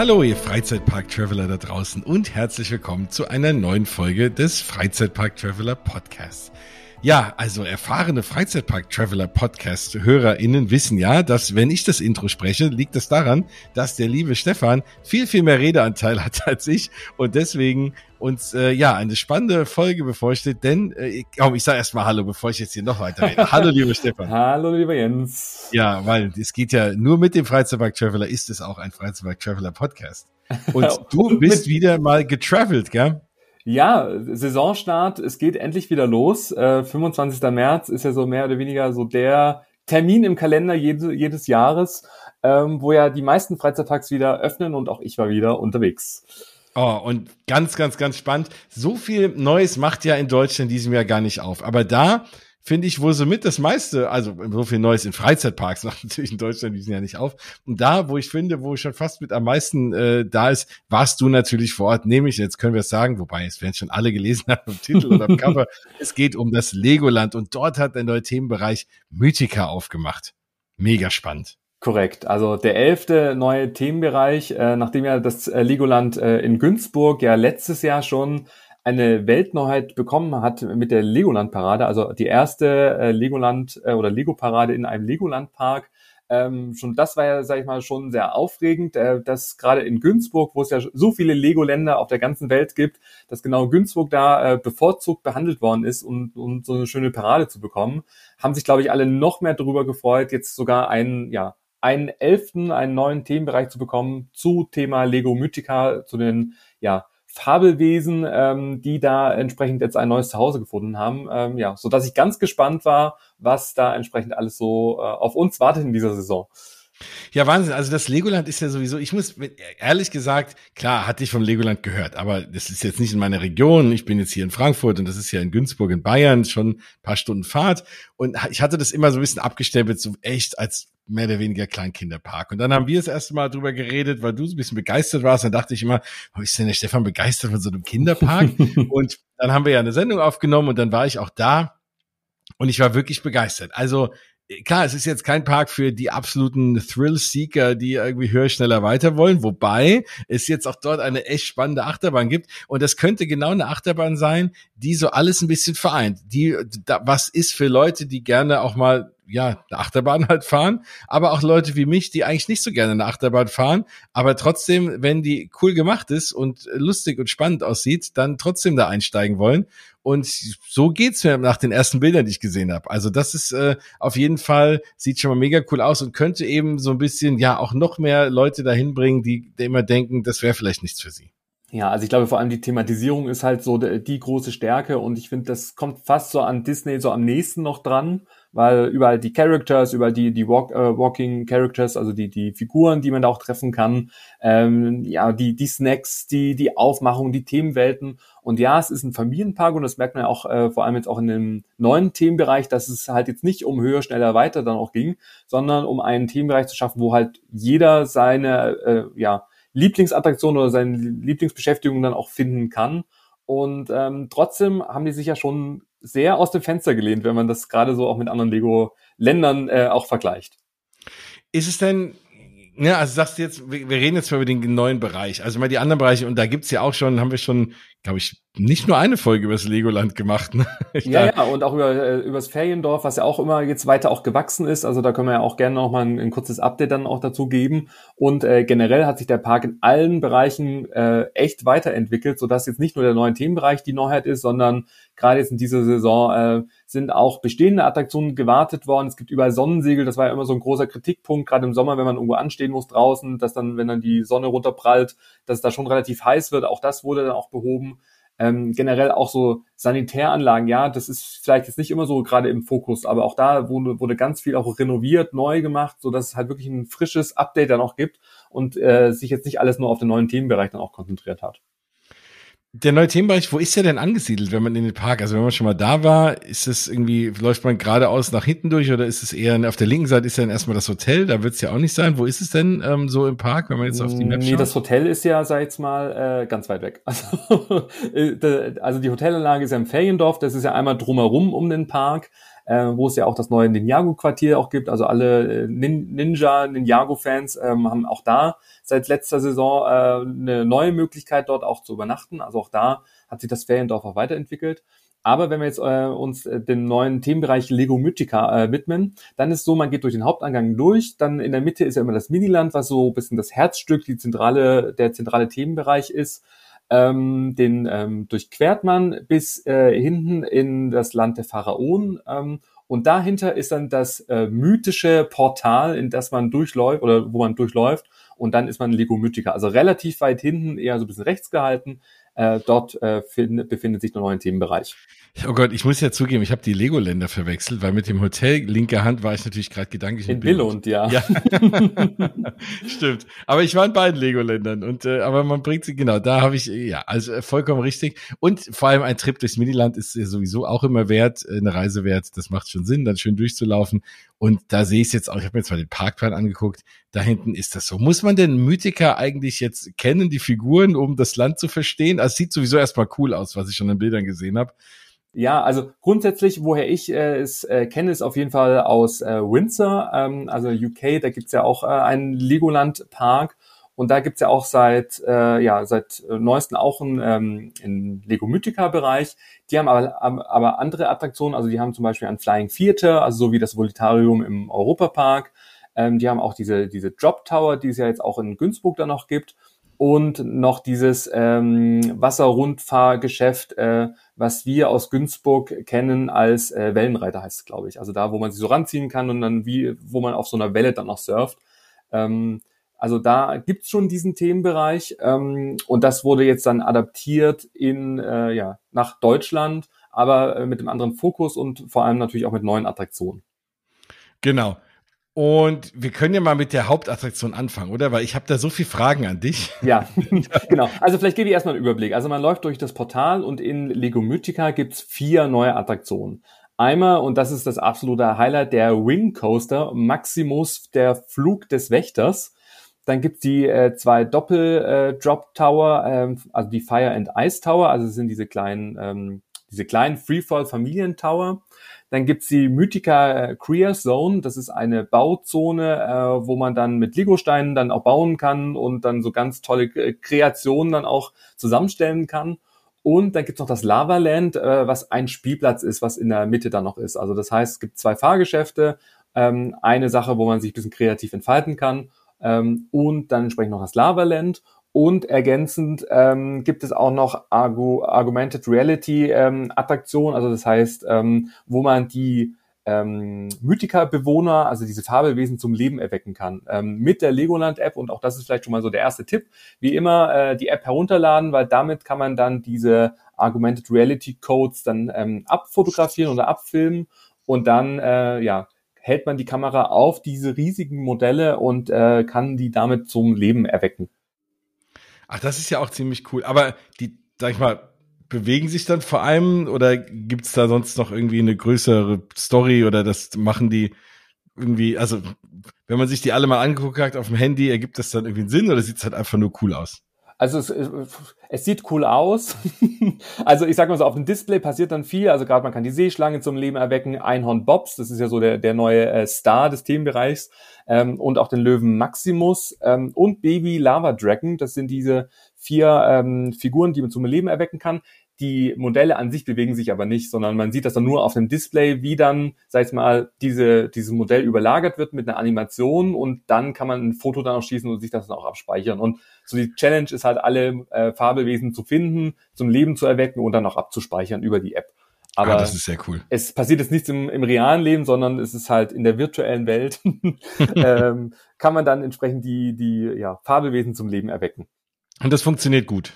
Hallo, ihr Freizeitpark-Traveler da draußen und herzlich willkommen zu einer neuen Folge des Freizeitpark-Traveler Podcasts. Ja, also erfahrene Freizeitpark-Traveler-Podcast-HörerInnen wissen ja, dass wenn ich das Intro spreche, liegt es daran, dass der liebe Stefan viel, viel mehr Redeanteil hat als ich und deswegen uns äh, ja eine spannende Folge bevorsteht, denn äh, komm, ich sage erstmal Hallo, bevor ich jetzt hier noch weiter rede. Hallo, lieber Stefan. Hallo, lieber Jens. Ja, weil es geht ja nur mit dem Freizeitpark-Traveler ist es auch ein Freizeitpark-Traveler-Podcast. Und du bist wieder mal getravelt, gell? Ja, Saisonstart, es geht endlich wieder los. Äh, 25. März ist ja so mehr oder weniger so der Termin im Kalender jede, jedes Jahres, ähm, wo ja die meisten Freizeitparks wieder öffnen und auch ich war wieder unterwegs. Oh, und ganz, ganz, ganz spannend. So viel Neues macht ja in Deutschland diesem Jahr gar nicht auf. Aber da finde ich wohl somit das meiste, also so viel Neues in Freizeitparks macht natürlich in Deutschland diesen Jahr nicht auf. Und da, wo ich finde, wo schon fast mit am meisten äh, da ist, warst du natürlich vor Ort, nämlich, jetzt können wir es sagen, wobei es werden schon alle gelesen haben im Titel oder im Cover, es geht um das Legoland und dort hat der neue Themenbereich Mythica aufgemacht. Mega spannend. Korrekt. Also der elfte neue Themenbereich, äh, nachdem ja das äh, Legoland äh, in Günzburg ja letztes Jahr schon eine Weltneuheit bekommen hat mit der Legoland-Parade, also die erste äh, Legoland äh, oder Lego-Parade in einem Legoland-Park. Ähm, schon das war ja, sag ich mal, schon sehr aufregend, äh, dass gerade in Günzburg, wo es ja so viele Lego-Länder auf der ganzen Welt gibt, dass genau Günzburg da äh, bevorzugt behandelt worden ist, um, um so eine schöne Parade zu bekommen, haben sich, glaube ich, alle noch mehr darüber gefreut, jetzt sogar einen, ja, einen elften, einen neuen Themenbereich zu bekommen zu Thema Lego Mythica, zu den, ja, Fabelwesen, ähm, die da entsprechend jetzt ein neues Zuhause gefunden haben. Ähm, ja, so dass ich ganz gespannt war, was da entsprechend alles so äh, auf uns wartet in dieser Saison. Ja, Wahnsinn. Also das Legoland ist ja sowieso, ich muss ehrlich gesagt, klar, hatte ich vom Legoland gehört, aber das ist jetzt nicht in meiner Region. Ich bin jetzt hier in Frankfurt und das ist ja in Günzburg in Bayern, schon ein paar Stunden Fahrt. Und ich hatte das immer so ein bisschen abgestempelt, so echt als mehr oder weniger Kleinkinderpark. Und dann haben wir das erste Mal drüber geredet, weil du so ein bisschen begeistert warst. Dann dachte ich immer, oh, ist denn der Stefan begeistert von so einem Kinderpark? und dann haben wir ja eine Sendung aufgenommen und dann war ich auch da und ich war wirklich begeistert. Also klar, es ist jetzt kein Park für die absoluten Thrill-Seeker, die irgendwie höher, schneller weiter wollen, wobei es jetzt auch dort eine echt spannende Achterbahn gibt. Und das könnte genau eine Achterbahn sein, die so alles ein bisschen vereint. Die, da, was ist für Leute, die gerne auch mal ja, eine Achterbahn halt fahren, aber auch Leute wie mich, die eigentlich nicht so gerne eine Achterbahn fahren, aber trotzdem, wenn die cool gemacht ist und lustig und spannend aussieht, dann trotzdem da einsteigen wollen. Und so geht's mir nach den ersten Bildern, die ich gesehen habe. Also das ist äh, auf jeden Fall, sieht schon mal mega cool aus und könnte eben so ein bisschen, ja, auch noch mehr Leute dahin bringen, die, die immer denken, das wäre vielleicht nichts für sie. Ja, also ich glaube vor allem die Thematisierung ist halt so die, die große Stärke und ich finde, das kommt fast so an Disney so am nächsten noch dran weil überall die Characters, überall die, die Walk, äh, Walking Characters, also die, die Figuren, die man da auch treffen kann, ähm, ja, die, die Snacks, die, die Aufmachung, die Themenwelten. Und ja, es ist ein Familienpark und das merkt man ja auch äh, vor allem jetzt auch in dem neuen Themenbereich, dass es halt jetzt nicht um höher, schneller, weiter dann auch ging, sondern um einen Themenbereich zu schaffen, wo halt jeder seine, äh, ja, Lieblingsattraktion oder seine Lieblingsbeschäftigung dann auch finden kann. Und ähm, trotzdem haben die sich ja schon sehr aus dem Fenster gelehnt, wenn man das gerade so auch mit anderen Lego-Ländern äh, auch vergleicht. Ist es denn, ja, also sagst du jetzt, wir, wir reden jetzt mal über den neuen Bereich, also mal die anderen Bereiche, und da gibt's ja auch schon, haben wir schon, glaube ich, nicht nur eine Folge über das Legoland gemacht. Ne? ja, ja, und auch über, äh, über das Feriendorf, was ja auch immer jetzt weiter auch gewachsen ist. Also da können wir ja auch gerne noch mal ein, ein kurzes Update dann auch dazu geben. Und äh, generell hat sich der Park in allen Bereichen äh, echt weiterentwickelt, sodass jetzt nicht nur der neue Themenbereich die Neuheit ist, sondern gerade jetzt in dieser Saison äh, sind auch bestehende Attraktionen gewartet worden. Es gibt überall Sonnensegel, das war ja immer so ein großer Kritikpunkt, gerade im Sommer, wenn man irgendwo anstehen muss draußen, dass dann, wenn dann die Sonne runterprallt, dass es da schon relativ heiß wird. Auch das wurde dann auch behoben. Ähm, generell auch so Sanitäranlagen, ja, das ist vielleicht jetzt nicht immer so gerade im Fokus, aber auch da wurde, wurde ganz viel auch renoviert, neu gemacht, so dass es halt wirklich ein frisches Update dann auch gibt und äh, sich jetzt nicht alles nur auf den neuen Themenbereich dann auch konzentriert hat. Der neue Themenbereich, wo ist der denn angesiedelt, wenn man in den Park, also wenn man schon mal da war, ist es irgendwie, läuft man geradeaus nach hinten durch oder ist es eher auf der linken Seite ist dann erstmal das Hotel, da wird es ja auch nicht sein. Wo ist es denn ähm, so im Park, wenn man jetzt auf die Map schaut? Nee, das Hotel ist ja, sag ich jetzt mal, äh, ganz weit weg. Also, äh, also die Hotelanlage ist ja im Feriendorf, das ist ja einmal drumherum um den Park. Äh, wo es ja auch das neue Ninjago-Quartier auch gibt. Also alle äh, Nin Ninja, Ninjago-Fans ähm, haben auch da seit letzter Saison äh, eine neue Möglichkeit, dort auch zu übernachten. Also auch da hat sich das Feriendorf auch weiterentwickelt. Aber wenn wir jetzt äh, uns äh, dem neuen Themenbereich Lego Mythica äh, widmen, dann ist so, man geht durch den Hauptangang durch, dann in der Mitte ist ja immer das Miniland, was so ein bisschen das Herzstück, die zentrale, der zentrale Themenbereich ist. Ähm, den ähm, durchquert man bis äh, hinten in das Land der Pharaonen. Ähm, und dahinter ist dann das äh, mythische Portal, in das man durchläuft oder wo man durchläuft. Und dann ist man Lego Mythica. Also relativ weit hinten, eher so ein bisschen rechts gehalten. Äh, dort äh, find, befindet sich der neue Themenbereich. Oh Gott, ich muss ja zugeben, ich habe die Lego-Länder verwechselt, weil mit dem Hotel linker Hand war ich natürlich gerade gedanklich in, in Billund, ja. ja. Stimmt. Aber ich war in beiden Lego-Ländern und äh, aber man bringt sie genau. Da habe ich ja also äh, vollkommen richtig. Und vor allem ein Trip durchs Miniland ist ja sowieso auch immer wert, äh, eine Reise wert. Das macht schon Sinn, dann schön durchzulaufen. Und da sehe ich es jetzt auch. Ich habe mir jetzt mal den Parkplan angeguckt. Da hinten ist das so. Muss man denn Mythica eigentlich jetzt kennen, die Figuren, um das Land zu verstehen? Also sieht sowieso erstmal cool aus, was ich schon in Bildern gesehen habe. Ja, also grundsätzlich, woher ich äh, es äh, kenne, ist auf jeden Fall aus äh, Windsor, ähm, also UK, da gibt's ja auch äh, einen Legoland-Park und da gibt's ja auch seit, äh, ja, seit äh, neuesten auch einen, ähm, einen Lego Mythica-Bereich. Die haben aber, aber andere Attraktionen, also die haben zum Beispiel ein Flying Theater, also so wie das Volitarium im Europapark. Ähm, die haben auch diese, diese Drop Tower, die es ja jetzt auch in Günzburg da noch gibt und noch dieses ähm, Wasserrundfahrgeschäft, äh, was wir aus Günzburg kennen als äh, Wellenreiter heißt es, glaube ich. Also da, wo man sich so ranziehen kann und dann wie, wo man auf so einer Welle dann noch surft. Ähm, also da gibt's schon diesen Themenbereich ähm, und das wurde jetzt dann adaptiert in äh, ja nach Deutschland, aber äh, mit einem anderen Fokus und vor allem natürlich auch mit neuen Attraktionen. Genau. Und wir können ja mal mit der Hauptattraktion anfangen, oder? Weil ich habe da so viele Fragen an dich. Ja, genau. Also vielleicht gebe ich erstmal einen Überblick. Also man läuft durch das Portal und in Lego Mythica gibt's vier neue Attraktionen. Einmal, und das ist das absolute Highlight, der Wing Coaster Maximus, der Flug des Wächters. Dann gibt's die äh, zwei Doppel-Drop äh, Tower, ähm, also die Fire and Ice Tower, also sind diese kleinen, ähm, diese kleinen Freefall Familien Tower. Dann gibt's die Mythica Create Zone. Das ist eine Bauzone, äh, wo man dann mit Legosteinen dann auch bauen kann und dann so ganz tolle Kreationen dann auch zusammenstellen kann. Und dann gibt's noch das Lava Land, äh, was ein Spielplatz ist, was in der Mitte dann noch ist. Also das heißt, es gibt zwei Fahrgeschäfte, ähm, eine Sache, wo man sich ein bisschen kreativ entfalten kann ähm, und dann entsprechend noch das Lava Land. Und ergänzend ähm, gibt es auch noch Argu Augmented Reality ähm, Attraktion, also das heißt, ähm, wo man die ähm, Mythica-Bewohner, also diese Fabelwesen zum Leben erwecken kann. Ähm, mit der Legoland-App und auch das ist vielleicht schon mal so der erste Tipp. Wie immer äh, die App herunterladen, weil damit kann man dann diese Augmented Reality Codes dann ähm, abfotografieren oder abfilmen und dann äh, ja hält man die Kamera auf diese riesigen Modelle und äh, kann die damit zum Leben erwecken. Ach, das ist ja auch ziemlich cool. Aber die, sag ich mal, bewegen sich dann vor allem oder gibt's da sonst noch irgendwie eine größere Story oder das machen die irgendwie, also wenn man sich die alle mal angeguckt hat auf dem Handy, ergibt das dann irgendwie einen Sinn oder sieht's halt einfach nur cool aus? Also es, es sieht cool aus. also ich sag mal so, auf dem Display passiert dann viel. Also gerade man kann die Seeschlange zum Leben erwecken, Einhorn Bobs, das ist ja so der, der neue äh, Star des Themenbereichs, ähm, und auch den Löwen Maximus ähm, und Baby Lava Dragon. Das sind diese vier ähm, Figuren, die man zum Leben erwecken kann. Die Modelle an sich bewegen sich aber nicht, sondern man sieht das dann nur auf dem Display, wie dann, sag ich mal, diese, dieses Modell überlagert wird mit einer Animation und dann kann man ein Foto dann auch schießen und sich das dann auch abspeichern. Und so die Challenge ist halt, alle äh, Fabelwesen zu finden, zum Leben zu erwecken und dann auch abzuspeichern über die App. Ah, Aber ah, das ist sehr cool. Es passiert jetzt nichts im, im realen Leben, sondern es ist halt in der virtuellen Welt, ähm, kann man dann entsprechend die, die ja, Fabelwesen zum Leben erwecken. Und das funktioniert gut.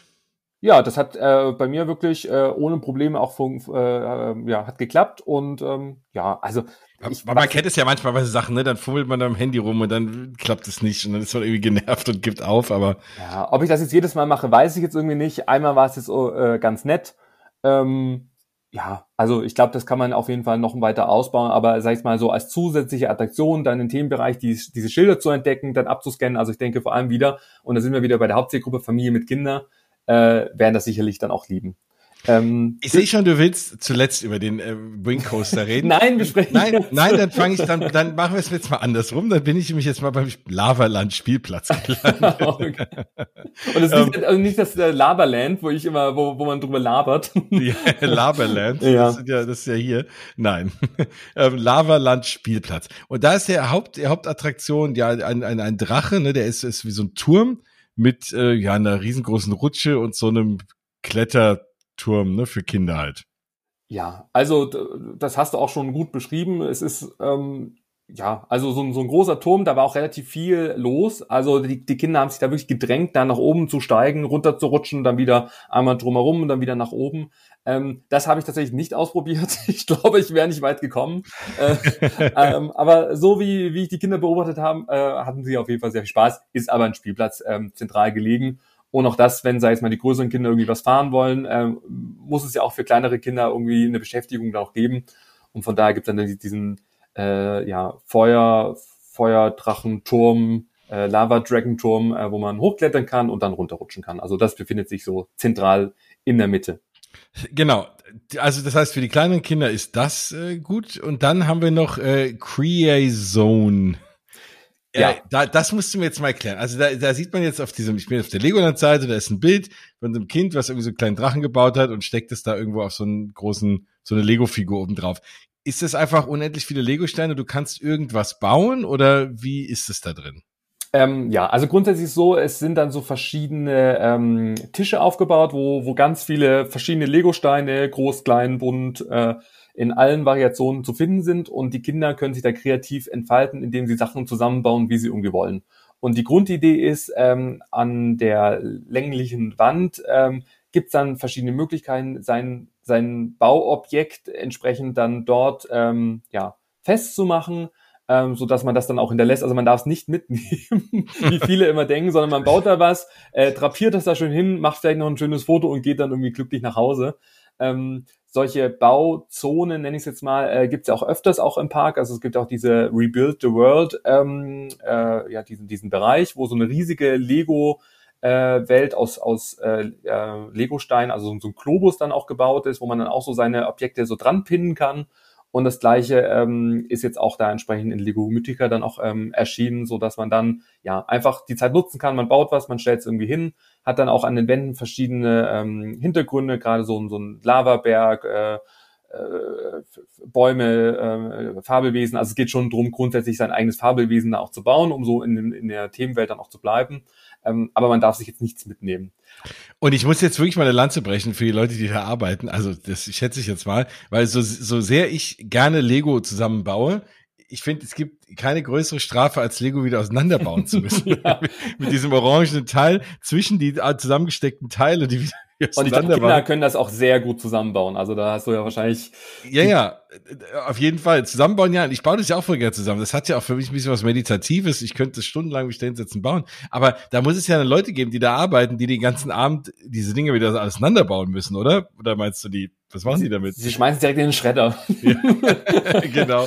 Ja, das hat äh, bei mir wirklich äh, ohne Probleme auch fun äh, äh, ja, hat geklappt und ähm, ja, also ich, man kennt es ja manchmal bei Sachen, ne? Dann fummelt man am Handy rum und dann klappt es nicht und dann ist man irgendwie genervt und gibt auf, aber. Ja, ob ich das jetzt jedes Mal mache, weiß ich jetzt irgendwie nicht. Einmal war es jetzt äh, ganz nett. Ähm, ja, also ich glaube, das kann man auf jeden Fall noch weiter ausbauen, aber sag ich mal so als zusätzliche Attraktion dann im Themenbereich die, diese Schilder zu entdecken, dann abzuscannen. Also ich denke vor allem wieder, und da sind wir wieder bei der Hauptzielgruppe Familie mit Kindern, äh, werden das sicherlich dann auch lieben. Ähm, ich sehe schon, du willst zuletzt über den äh, Wing Coaster reden. nein, wir sprechen Nein, nein, dann fange ich dann, dann machen wir es jetzt mal andersrum. Dann bin ich nämlich jetzt mal beim Lavaland Spielplatz gelandet. okay. Und es ist um, nicht, also nicht das äh, Laberland, wo ich immer, wo, wo man drüber labert. Ja, Laberland, ja. Das, ist ja, das ist ja hier. Nein, ähm, Lavaland Spielplatz. Und da ist der Haupt, die Hauptattraktion ja ein, ein, ein Drache, ne? Der ist, ist wie so ein Turm mit äh, ja einer riesengroßen Rutsche und so einem Kletterturm ne, für Kinder halt. Ja, also das hast du auch schon gut beschrieben. Es ist ähm, ja, also so ein, so ein großer Turm, da war auch relativ viel los. Also die, die Kinder haben sich da wirklich gedrängt, da nach oben zu steigen, runter zu rutschen, dann wieder einmal drumherum und dann wieder nach oben. Ähm, das habe ich tatsächlich nicht ausprobiert. Ich glaube, ich wäre nicht weit gekommen. Äh, ähm, aber so wie, wie ich die Kinder beobachtet habe, äh, hatten sie auf jeden Fall sehr viel Spaß. Ist aber ein Spielplatz ähm, zentral gelegen. Und auch das, wenn, sei jetzt mal, die größeren Kinder irgendwie was fahren wollen, ähm, muss es ja auch für kleinere Kinder irgendwie eine Beschäftigung da auch geben. Und von daher gibt es dann diesen äh, ja, Feuer, Feuerdrachen, Turm, äh, Lava-Dragon-Turm, äh, wo man hochklettern kann und dann runterrutschen kann. Also das befindet sich so zentral in der Mitte. Genau. Also das heißt, für die kleinen Kinder ist das äh, gut. Und dann haben wir noch äh, Creazone. Ja, äh, da, das musst du mir jetzt mal erklären. Also da, da sieht man jetzt auf diesem, ich bin auf der Legoland-Seite, da ist ein Bild von einem Kind, was irgendwie so einen kleinen Drachen gebaut hat und steckt es da irgendwo auf so einen großen, so eine Lego-Figur oben drauf. Ist das einfach unendlich viele Lego-Steine? Du kannst irgendwas bauen oder wie ist es da drin? Ähm, ja, also grundsätzlich so, es sind dann so verschiedene ähm, Tische aufgebaut, wo, wo ganz viele verschiedene Lego-Steine, groß, klein, bunt, äh, in allen Variationen zu finden sind und die Kinder können sich da kreativ entfalten, indem sie Sachen zusammenbauen, wie sie irgendwie wollen. Und die Grundidee ist, ähm, an der länglichen Wand ähm, gibt es dann verschiedene Möglichkeiten, sein, sein Bauobjekt entsprechend dann dort ähm, ja, festzumachen ähm, so dass man das dann auch hinterlässt. Also man darf es nicht mitnehmen, wie viele immer denken, sondern man baut da was, äh, drapiert das da schön hin, macht vielleicht noch ein schönes Foto und geht dann irgendwie glücklich nach Hause. Ähm, solche Bauzonen, nenne ich es jetzt mal, äh, gibt es ja auch öfters auch im Park. Also es gibt auch diese Rebuild the World, ähm, äh, ja, diesen, diesen Bereich, wo so eine riesige Lego äh, Welt aus, aus äh, äh, Lego-Stein, also so, so ein Globus dann auch gebaut ist, wo man dann auch so seine Objekte so dran pinnen kann und das gleiche ähm, ist jetzt auch da entsprechend in Lego Mythica dann auch ähm, erschienen, so dass man dann ja einfach die Zeit nutzen kann. Man baut was, man stellt es irgendwie hin, hat dann auch an den Wänden verschiedene ähm, Hintergründe, gerade so, so ein Lavaberg, äh, Bäume, äh, Fabelwesen. Also es geht schon drum, grundsätzlich sein eigenes Fabelwesen da auch zu bauen, um so in, in der Themenwelt dann auch zu bleiben. Ähm, aber man darf sich jetzt nichts mitnehmen. Und ich muss jetzt wirklich mal eine Lanze brechen für die Leute, die da arbeiten. Also das schätze ich jetzt mal, weil so, so sehr ich gerne Lego zusammenbaue, ich finde, es gibt keine größere Strafe, als Lego wieder auseinanderbauen zu müssen. ja. Mit diesem orangenen Teil zwischen die zusammengesteckten Teile, die wieder und ich glaube, Kinder können das auch sehr gut zusammenbauen. Also da hast du ja wahrscheinlich. Ja, ja, auf jeden Fall. Zusammenbauen, ja. Ich baue das ja auch voll gerne zusammen. Das hat ja auch für mich ein bisschen was Meditatives. Ich könnte das stundenlang mich da hinsetzen bauen. Aber da muss es ja dann Leute geben, die da arbeiten, die den ganzen Abend diese Dinge wieder auseinanderbauen müssen, oder? Oder meinst du die? Was machen Sie damit? Sie schmeißen direkt in den Schredder. Ja, genau.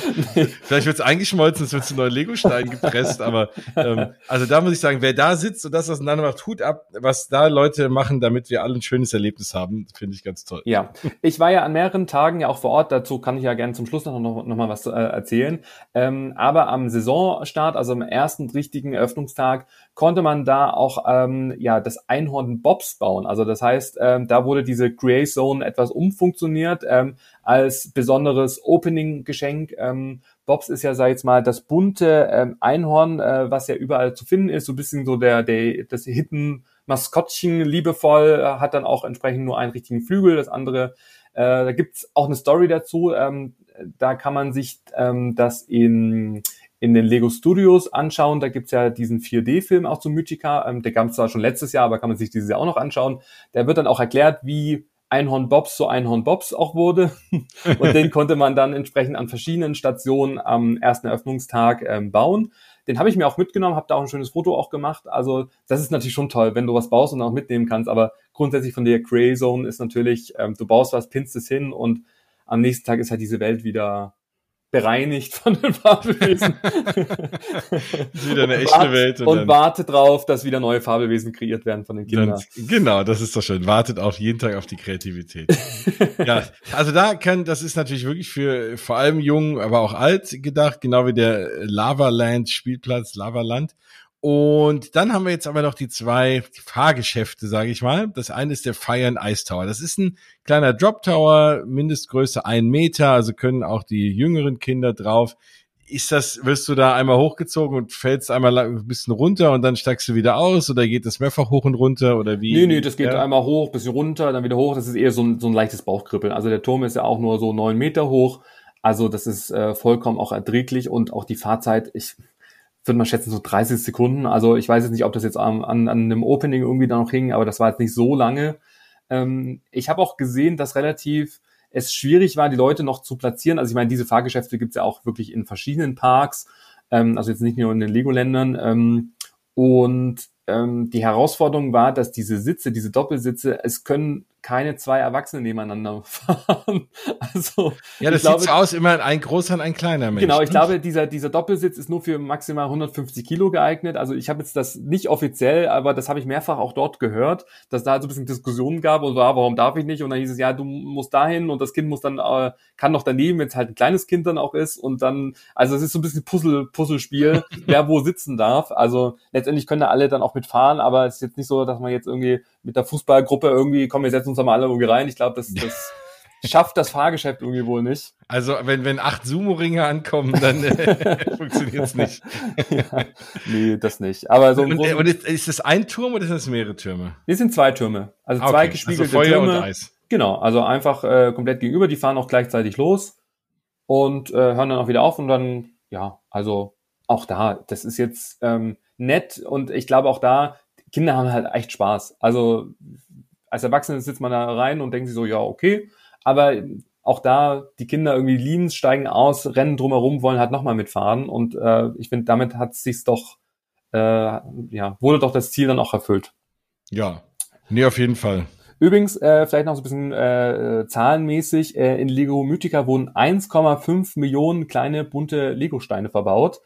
Vielleicht wird es eingeschmolzen, es wird zu neuen Lego-Steinen gepresst, aber ähm, also da muss ich sagen, wer da sitzt und das auseinander macht, Hut ab, was da Leute machen, damit wir alle ein schönes Erlebnis haben, finde ich ganz toll. Ja, ich war ja an mehreren Tagen ja auch vor Ort, dazu kann ich ja gerne zum Schluss noch, noch, noch mal was äh, erzählen. Ähm, aber am Saisonstart, also am ersten richtigen Eröffnungstag, konnte man da auch ähm, ja das Einhorn Bobs bauen. Also das heißt, ähm, da wurde diese Grey Zone etwas umfunktioniert ähm, als besonderes Opening-Geschenk. Ähm, Bobs ist ja, sag ich jetzt mal, das bunte ähm, Einhorn, äh, was ja überall zu finden ist, so ein bisschen so der, der das Hidden Maskottchen liebevoll, äh, hat dann auch entsprechend nur einen richtigen Flügel, das andere äh, da gibt's auch eine Story dazu. Ähm, da kann man sich ähm, das in in den Lego Studios anschauen. Da gibt's ja diesen 4D-Film auch zu Mythica. Ähm, der kam zwar schon letztes Jahr, aber kann man sich dieses Jahr auch noch anschauen. Der wird dann auch erklärt, wie Einhorn Bobs zu Einhorn Bobs auch wurde. Und den konnte man dann entsprechend an verschiedenen Stationen am ersten Eröffnungstag ähm, bauen. Den habe ich mir auch mitgenommen, habe da auch ein schönes Foto auch gemacht. Also das ist natürlich schon toll, wenn du was baust und auch mitnehmen kannst. Aber grundsätzlich von der Grey Zone ist natürlich, ähm, du baust was, pinst es hin und am nächsten Tag ist halt diese Welt wieder bereinigt von den Fabelwesen. wieder eine echte wart, Welt. Und, und wartet drauf, dass wieder neue Fabelwesen kreiert werden von den Kindern. Dann, genau, das ist doch schön. Wartet auf jeden Tag auf die Kreativität. ja, also da kann, das ist natürlich wirklich für vor allem jung, aber auch alt gedacht, genau wie der Lavaland Spielplatz, Lavaland. Und dann haben wir jetzt aber noch die zwei Fahrgeschäfte, sage ich mal. Das eine ist der Fire and Ice Tower. Das ist ein kleiner Drop Tower, Mindestgröße ein Meter, also können auch die jüngeren Kinder drauf. Ist das, wirst du da einmal hochgezogen und fällst einmal ein bisschen runter und dann steigst du wieder aus oder geht das mehrfach hoch und runter oder wie? Nee, nee, das geht ja. einmal hoch, bisschen runter, dann wieder hoch. Das ist eher so ein, so ein leichtes Bauchkribbeln. Also der Turm ist ja auch nur so neun Meter hoch. Also das ist äh, vollkommen auch erträglich und auch die Fahrzeit, ich, würde man schätzen, so 30 Sekunden. Also ich weiß jetzt nicht, ob das jetzt an, an, an einem Opening irgendwie da noch hing, aber das war jetzt nicht so lange. Ähm, ich habe auch gesehen, dass relativ es schwierig war, die Leute noch zu platzieren. Also ich meine, diese Fahrgeschäfte gibt es ja auch wirklich in verschiedenen Parks, ähm, also jetzt nicht nur in den Lego-Ländern. Ähm, und ähm, die Herausforderung war, dass diese Sitze, diese Doppelsitze, es können keine zwei Erwachsene nebeneinander fahren. Also ja, das glaube, sieht so aus, immer ein großer und ein kleiner Mensch. Genau, ich glaube, dieser dieser Doppelsitz ist nur für maximal 150 Kilo geeignet. Also ich habe jetzt das nicht offiziell, aber das habe ich mehrfach auch dort gehört, dass da halt so ein bisschen Diskussionen gab und war, warum darf ich nicht? Und dann hieß es, ja, du musst dahin und das Kind muss dann äh, kann noch daneben, wenn es halt ein kleines Kind dann auch ist und dann, also es ist so ein bisschen Puzzle Puzzlespiel, wer wo sitzen darf. Also letztendlich können da alle dann auch mitfahren, aber es ist jetzt nicht so, dass man jetzt irgendwie mit der Fußballgruppe irgendwie, komm, wir setzen uns da mal alle irgendwie rein. Ich glaube, das, das schafft das Fahrgeschäft irgendwie wohl nicht. Also wenn, wenn acht Sumo-Ringe ankommen, dann äh, funktioniert es nicht. ja, nee, das nicht. Aber so und, und ist, ist das ein Turm oder sind das mehrere Türme? Wir sind zwei Türme. Also zwei okay. gespiegelte also Feuer Türme. Und Eis. Genau, also einfach äh, komplett gegenüber, die fahren auch gleichzeitig los und äh, hören dann auch wieder auf und dann, ja, also auch da, das ist jetzt ähm, nett und ich glaube auch da, Kinder haben halt echt Spaß. Also als Erwachsene sitzt man da rein und denkt sich so, ja, okay. Aber auch da, die Kinder irgendwie lieben, steigen aus, rennen drumherum, wollen halt nochmal mitfahren. Und äh, ich finde, damit hat sich's doch, äh, ja, wurde doch das Ziel dann auch erfüllt. Ja, nee, auf jeden Fall. Übrigens, äh, vielleicht noch so ein bisschen äh, zahlenmäßig, äh, in Lego Mythica wurden 1,5 Millionen kleine bunte Lego-Steine verbaut.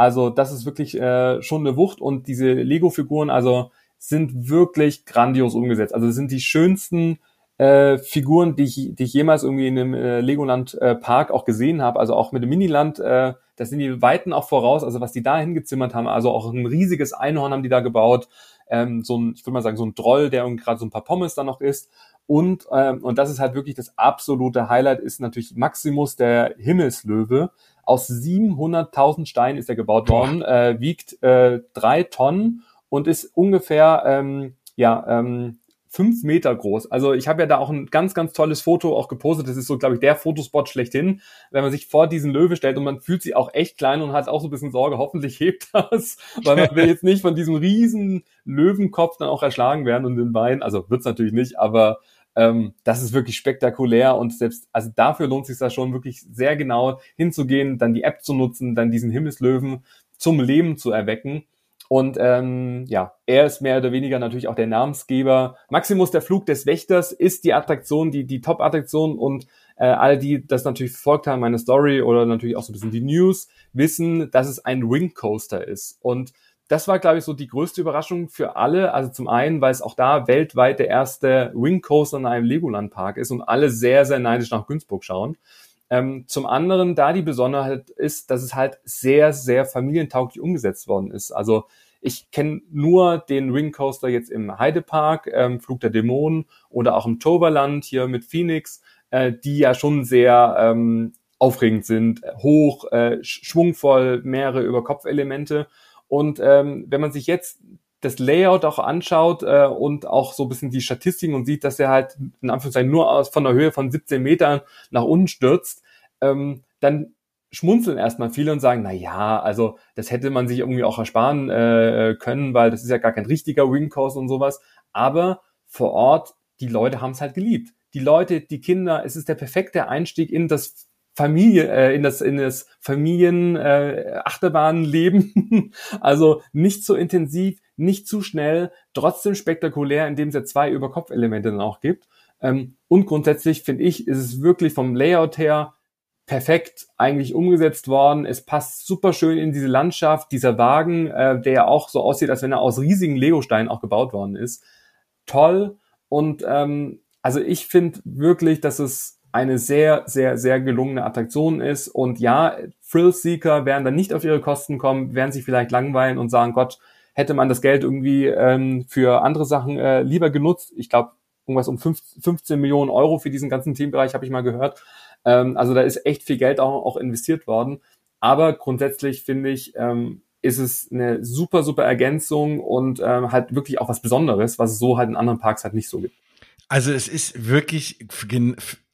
Also das ist wirklich äh, schon eine Wucht und diese Lego-Figuren, also sind wirklich grandios umgesetzt. Also das sind die schönsten äh, Figuren, die ich, die ich jemals irgendwie in einem äh, Legoland äh, Park auch gesehen habe. Also auch mit dem Miniland, äh, da sind die Weiten auch voraus. Also was die da hingezimmert haben, also auch ein riesiges Einhorn haben die da gebaut. Ähm, so ein, ich würde mal sagen, so ein Droll, der gerade so ein paar Pommes da noch isst. Und, ähm, und das ist halt wirklich das absolute Highlight, ist natürlich Maximus, der Himmelslöwe. Aus 700.000 Steinen ist er gebaut worden, äh, wiegt äh, drei Tonnen und ist ungefähr ähm, ja ähm, fünf Meter groß. Also ich habe ja da auch ein ganz, ganz tolles Foto auch gepostet. Das ist so, glaube ich, der Fotospot schlechthin, wenn man sich vor diesen Löwe stellt und man fühlt sich auch echt klein und hat auch so ein bisschen Sorge, hoffentlich hebt das, weil man will jetzt nicht von diesem riesen Löwenkopf dann auch erschlagen werden und den Beinen. Also wird's natürlich nicht, aber ähm, das ist wirklich spektakulär und selbst, also dafür lohnt sich da schon wirklich sehr genau hinzugehen, dann die App zu nutzen, dann diesen Himmelslöwen zum Leben zu erwecken. Und ähm, ja, er ist mehr oder weniger natürlich auch der Namensgeber. Maximus, der Flug des Wächters, ist die Attraktion, die, die Top-Attraktion und äh, alle, die das natürlich verfolgt haben, meine Story oder natürlich auch so ein bisschen die News, wissen, dass es ein Wing Coaster ist. Und das war, glaube ich, so die größte Überraschung für alle. Also zum einen, weil es auch da weltweit der erste Wing Coaster in einem Legoland Park ist und alle sehr, sehr neidisch nach Günzburg schauen. Ähm, zum anderen, da die Besonderheit ist, dass es halt sehr, sehr familientauglich umgesetzt worden ist. Also ich kenne nur den Ring Coaster jetzt im Heidepark, ähm, Flug der Dämonen oder auch im Toverland hier mit Phoenix, äh, die ja schon sehr ähm, aufregend sind, hoch, äh, schwungvoll, mehrere Überkopfelemente. Und ähm, wenn man sich jetzt das Layout auch anschaut äh, und auch so ein bisschen die Statistiken und sieht, dass er halt in Anführungszeichen nur aus von der Höhe von 17 Metern nach unten stürzt, ähm, dann schmunzeln erstmal viele und sagen, na ja, also das hätte man sich irgendwie auch ersparen äh, können, weil das ist ja gar kein richtiger Wing Course und sowas. Aber vor Ort, die Leute haben es halt geliebt. Die Leute, die Kinder, es ist der perfekte Einstieg in das Familie, äh, in das, in das Familien äh, also nicht so intensiv, nicht zu schnell, trotzdem spektakulär, indem es ja zwei Überkopfelemente dann auch gibt. Ähm, und grundsätzlich finde ich, ist es wirklich vom Layout her perfekt eigentlich umgesetzt worden. Es passt super schön in diese Landschaft. Dieser Wagen, äh, der ja auch so aussieht, als wenn er aus riesigen Legosteinen auch gebaut worden ist. Toll. Und ähm, also ich finde wirklich, dass es eine sehr, sehr, sehr gelungene Attraktion ist. Und ja, Thrill-Seeker werden dann nicht auf ihre Kosten kommen, werden sich vielleicht langweilen und sagen, Gott, hätte man das Geld irgendwie ähm, für andere Sachen äh, lieber genutzt. Ich glaube, irgendwas um 15 Millionen Euro für diesen ganzen Themenbereich habe ich mal gehört. Ähm, also da ist echt viel Geld auch, auch investiert worden. Aber grundsätzlich finde ich, ähm, ist es eine super, super Ergänzung und ähm, halt wirklich auch was Besonderes, was es so halt in anderen Parks halt nicht so gibt. Also es ist wirklich,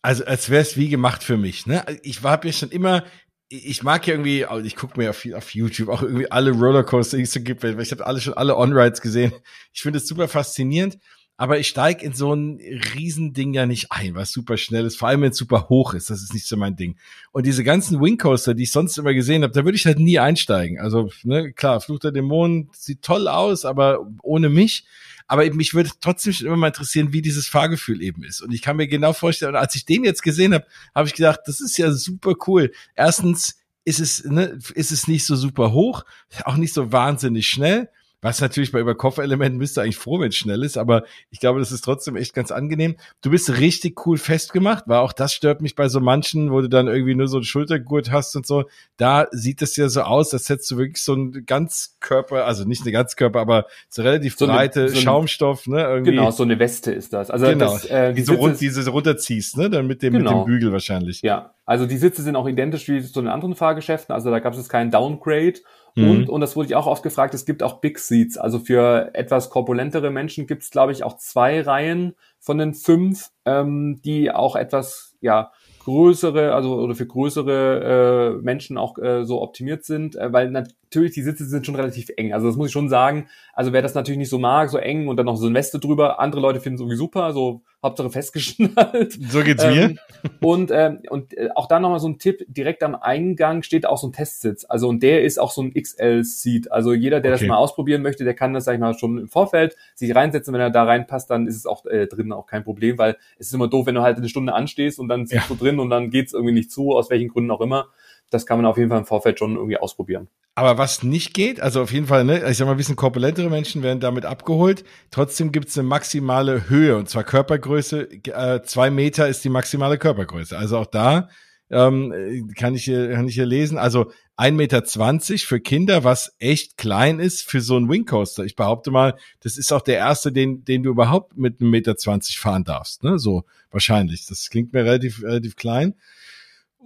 also als wäre es wie gemacht für mich. Ne? Ich war ja schon immer, ich mag ja irgendwie, ich gucke mir auf, auf YouTube auch irgendwie alle Rollercoaster, die es so gibt, weil ich habe alle schon alle On-Rides gesehen. Ich finde es super faszinierend aber ich steig in so ein Riesending ja nicht ein, was super schnell ist, vor allem wenn es super hoch ist. Das ist nicht so mein Ding. Und diese ganzen Wingcoaster, die ich sonst immer gesehen habe, da würde ich halt nie einsteigen. Also, ne, klar, Fluch der Dämonen sieht toll aus, aber ohne mich. Aber mich würde trotzdem schon immer mal interessieren, wie dieses Fahrgefühl eben ist. Und ich kann mir genau vorstellen, als ich den jetzt gesehen habe, habe ich gedacht, das ist ja super cool. Erstens ist es, ne, ist es nicht so super hoch, auch nicht so wahnsinnig schnell. Was natürlich bei Überkopfelementen bist du eigentlich froh, wenn es schnell ist, aber ich glaube, das ist trotzdem echt ganz angenehm. Du bist richtig cool festgemacht, weil auch das stört mich bei so manchen, wo du dann irgendwie nur so einen Schultergurt hast und so. Da sieht es ja so aus, als hättest du wirklich so einen Ganzkörper, also nicht eine Ganzkörper, aber so relativ so breite eine, so Schaumstoff, ne? Irgendwie. Genau, so eine Weste ist das. Also genau, das, äh, die, die so rund, diese runterziehst, ne? Dann mit dem, genau. mit dem genau. Bügel wahrscheinlich. Ja, also die Sitze sind auch identisch wie zu den anderen Fahrgeschäften, also da gab es keinen Downgrade Mhm. Und, und das wurde ich auch oft gefragt, es gibt auch Big Seats. Also für etwas korpulentere Menschen gibt es, glaube ich, auch zwei Reihen von den fünf, ähm, die auch etwas, ja, größere, also oder für größere äh, Menschen auch äh, so optimiert sind, äh, weil natürlich die Sitze sind schon relativ eng. Also das muss ich schon sagen. Also wer das natürlich nicht so mag, so eng und dann noch so ein Weste drüber, andere Leute finden es irgendwie super, so Hauptsache festgeschnallt. So geht's ähm, mir. Und ähm, und äh, auch da nochmal so ein Tipp: Direkt am Eingang steht auch so ein Testsitz. Also und der ist auch so ein XL-Seat. Also jeder, der okay. das mal ausprobieren möchte, der kann das sag ich mal schon im Vorfeld sich reinsetzen. Wenn er da reinpasst, dann ist es auch äh, drin auch kein Problem, weil es ist immer doof, wenn du halt eine Stunde anstehst und dann sitzt ja. du drin und dann geht's irgendwie nicht zu, aus welchen Gründen auch immer das kann man auf jeden Fall im Vorfeld schon irgendwie ausprobieren. Aber was nicht geht, also auf jeden Fall, ne, ich sag mal, ein bisschen korpulentere Menschen werden damit abgeholt. Trotzdem gibt es eine maximale Höhe und zwar Körpergröße. Äh, zwei Meter ist die maximale Körpergröße. Also auch da ähm, kann ich hier, kann ich hier lesen. Also ein Meter zwanzig für Kinder, was echt klein ist für so einen Wingcoaster. Ich behaupte mal, das ist auch der erste, den, den du überhaupt mit einem Meter zwanzig fahren darfst. Ne? So wahrscheinlich. Das klingt mir relativ, relativ klein.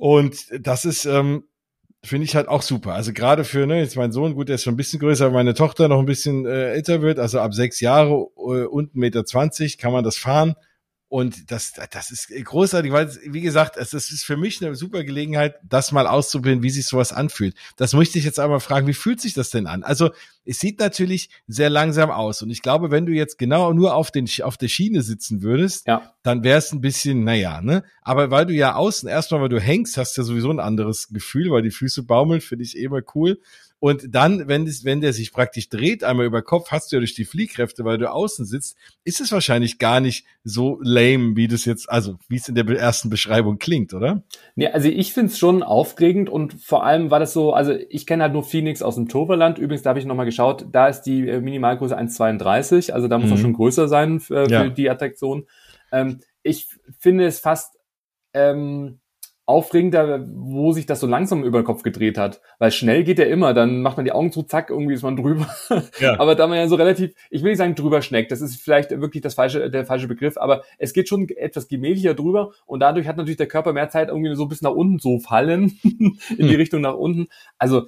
Und das ist, ähm, finde ich halt auch super. Also gerade für, ne, jetzt mein Sohn, gut, der ist schon ein bisschen größer, aber meine Tochter noch ein bisschen äh, älter wird, also ab sechs Jahre äh, und Meter zwanzig kann man das fahren. Und das, das ist großartig, weil, wie gesagt, es, ist für mich eine super Gelegenheit, das mal auszuprobieren, wie sich sowas anfühlt. Das möchte ich jetzt aber fragen, wie fühlt sich das denn an? Also, es sieht natürlich sehr langsam aus. Und ich glaube, wenn du jetzt genau nur auf, den, auf der Schiene sitzen würdest, ja. dann wäre es ein bisschen, naja, ne? Aber weil du ja außen, erstmal, weil du hängst, hast du ja sowieso ein anderes Gefühl, weil die Füße baumeln, finde ich eh immer cool. Und dann, wenn, das, wenn der sich praktisch dreht, einmal über Kopf, hast du ja durch die Fliehkräfte, weil du außen sitzt, ist es wahrscheinlich gar nicht so lame, wie das jetzt, also wie es in der ersten Beschreibung klingt, oder? Nee, also ich find's schon aufregend und vor allem war das so, also ich kenne halt nur Phoenix aus dem Toverland. Übrigens, da habe ich nochmal geschaut, da ist die äh, Minimalgröße 1,32, also da muss mhm. er schon größer sein für, für ja. die Attraktion. Ähm, ich finde es fast ähm, aufregender, wo sich das so langsam über den Kopf gedreht hat. Weil schnell geht er immer, dann macht man die Augen zu, zack, irgendwie ist man drüber. Ja. aber da man ja so relativ, ich will nicht sagen drüber schneckt, das ist vielleicht wirklich das falsche, der falsche Begriff, aber es geht schon etwas gemächlicher drüber und dadurch hat natürlich der Körper mehr Zeit, irgendwie so bis nach unten zu fallen, in die hm. Richtung nach unten. Also,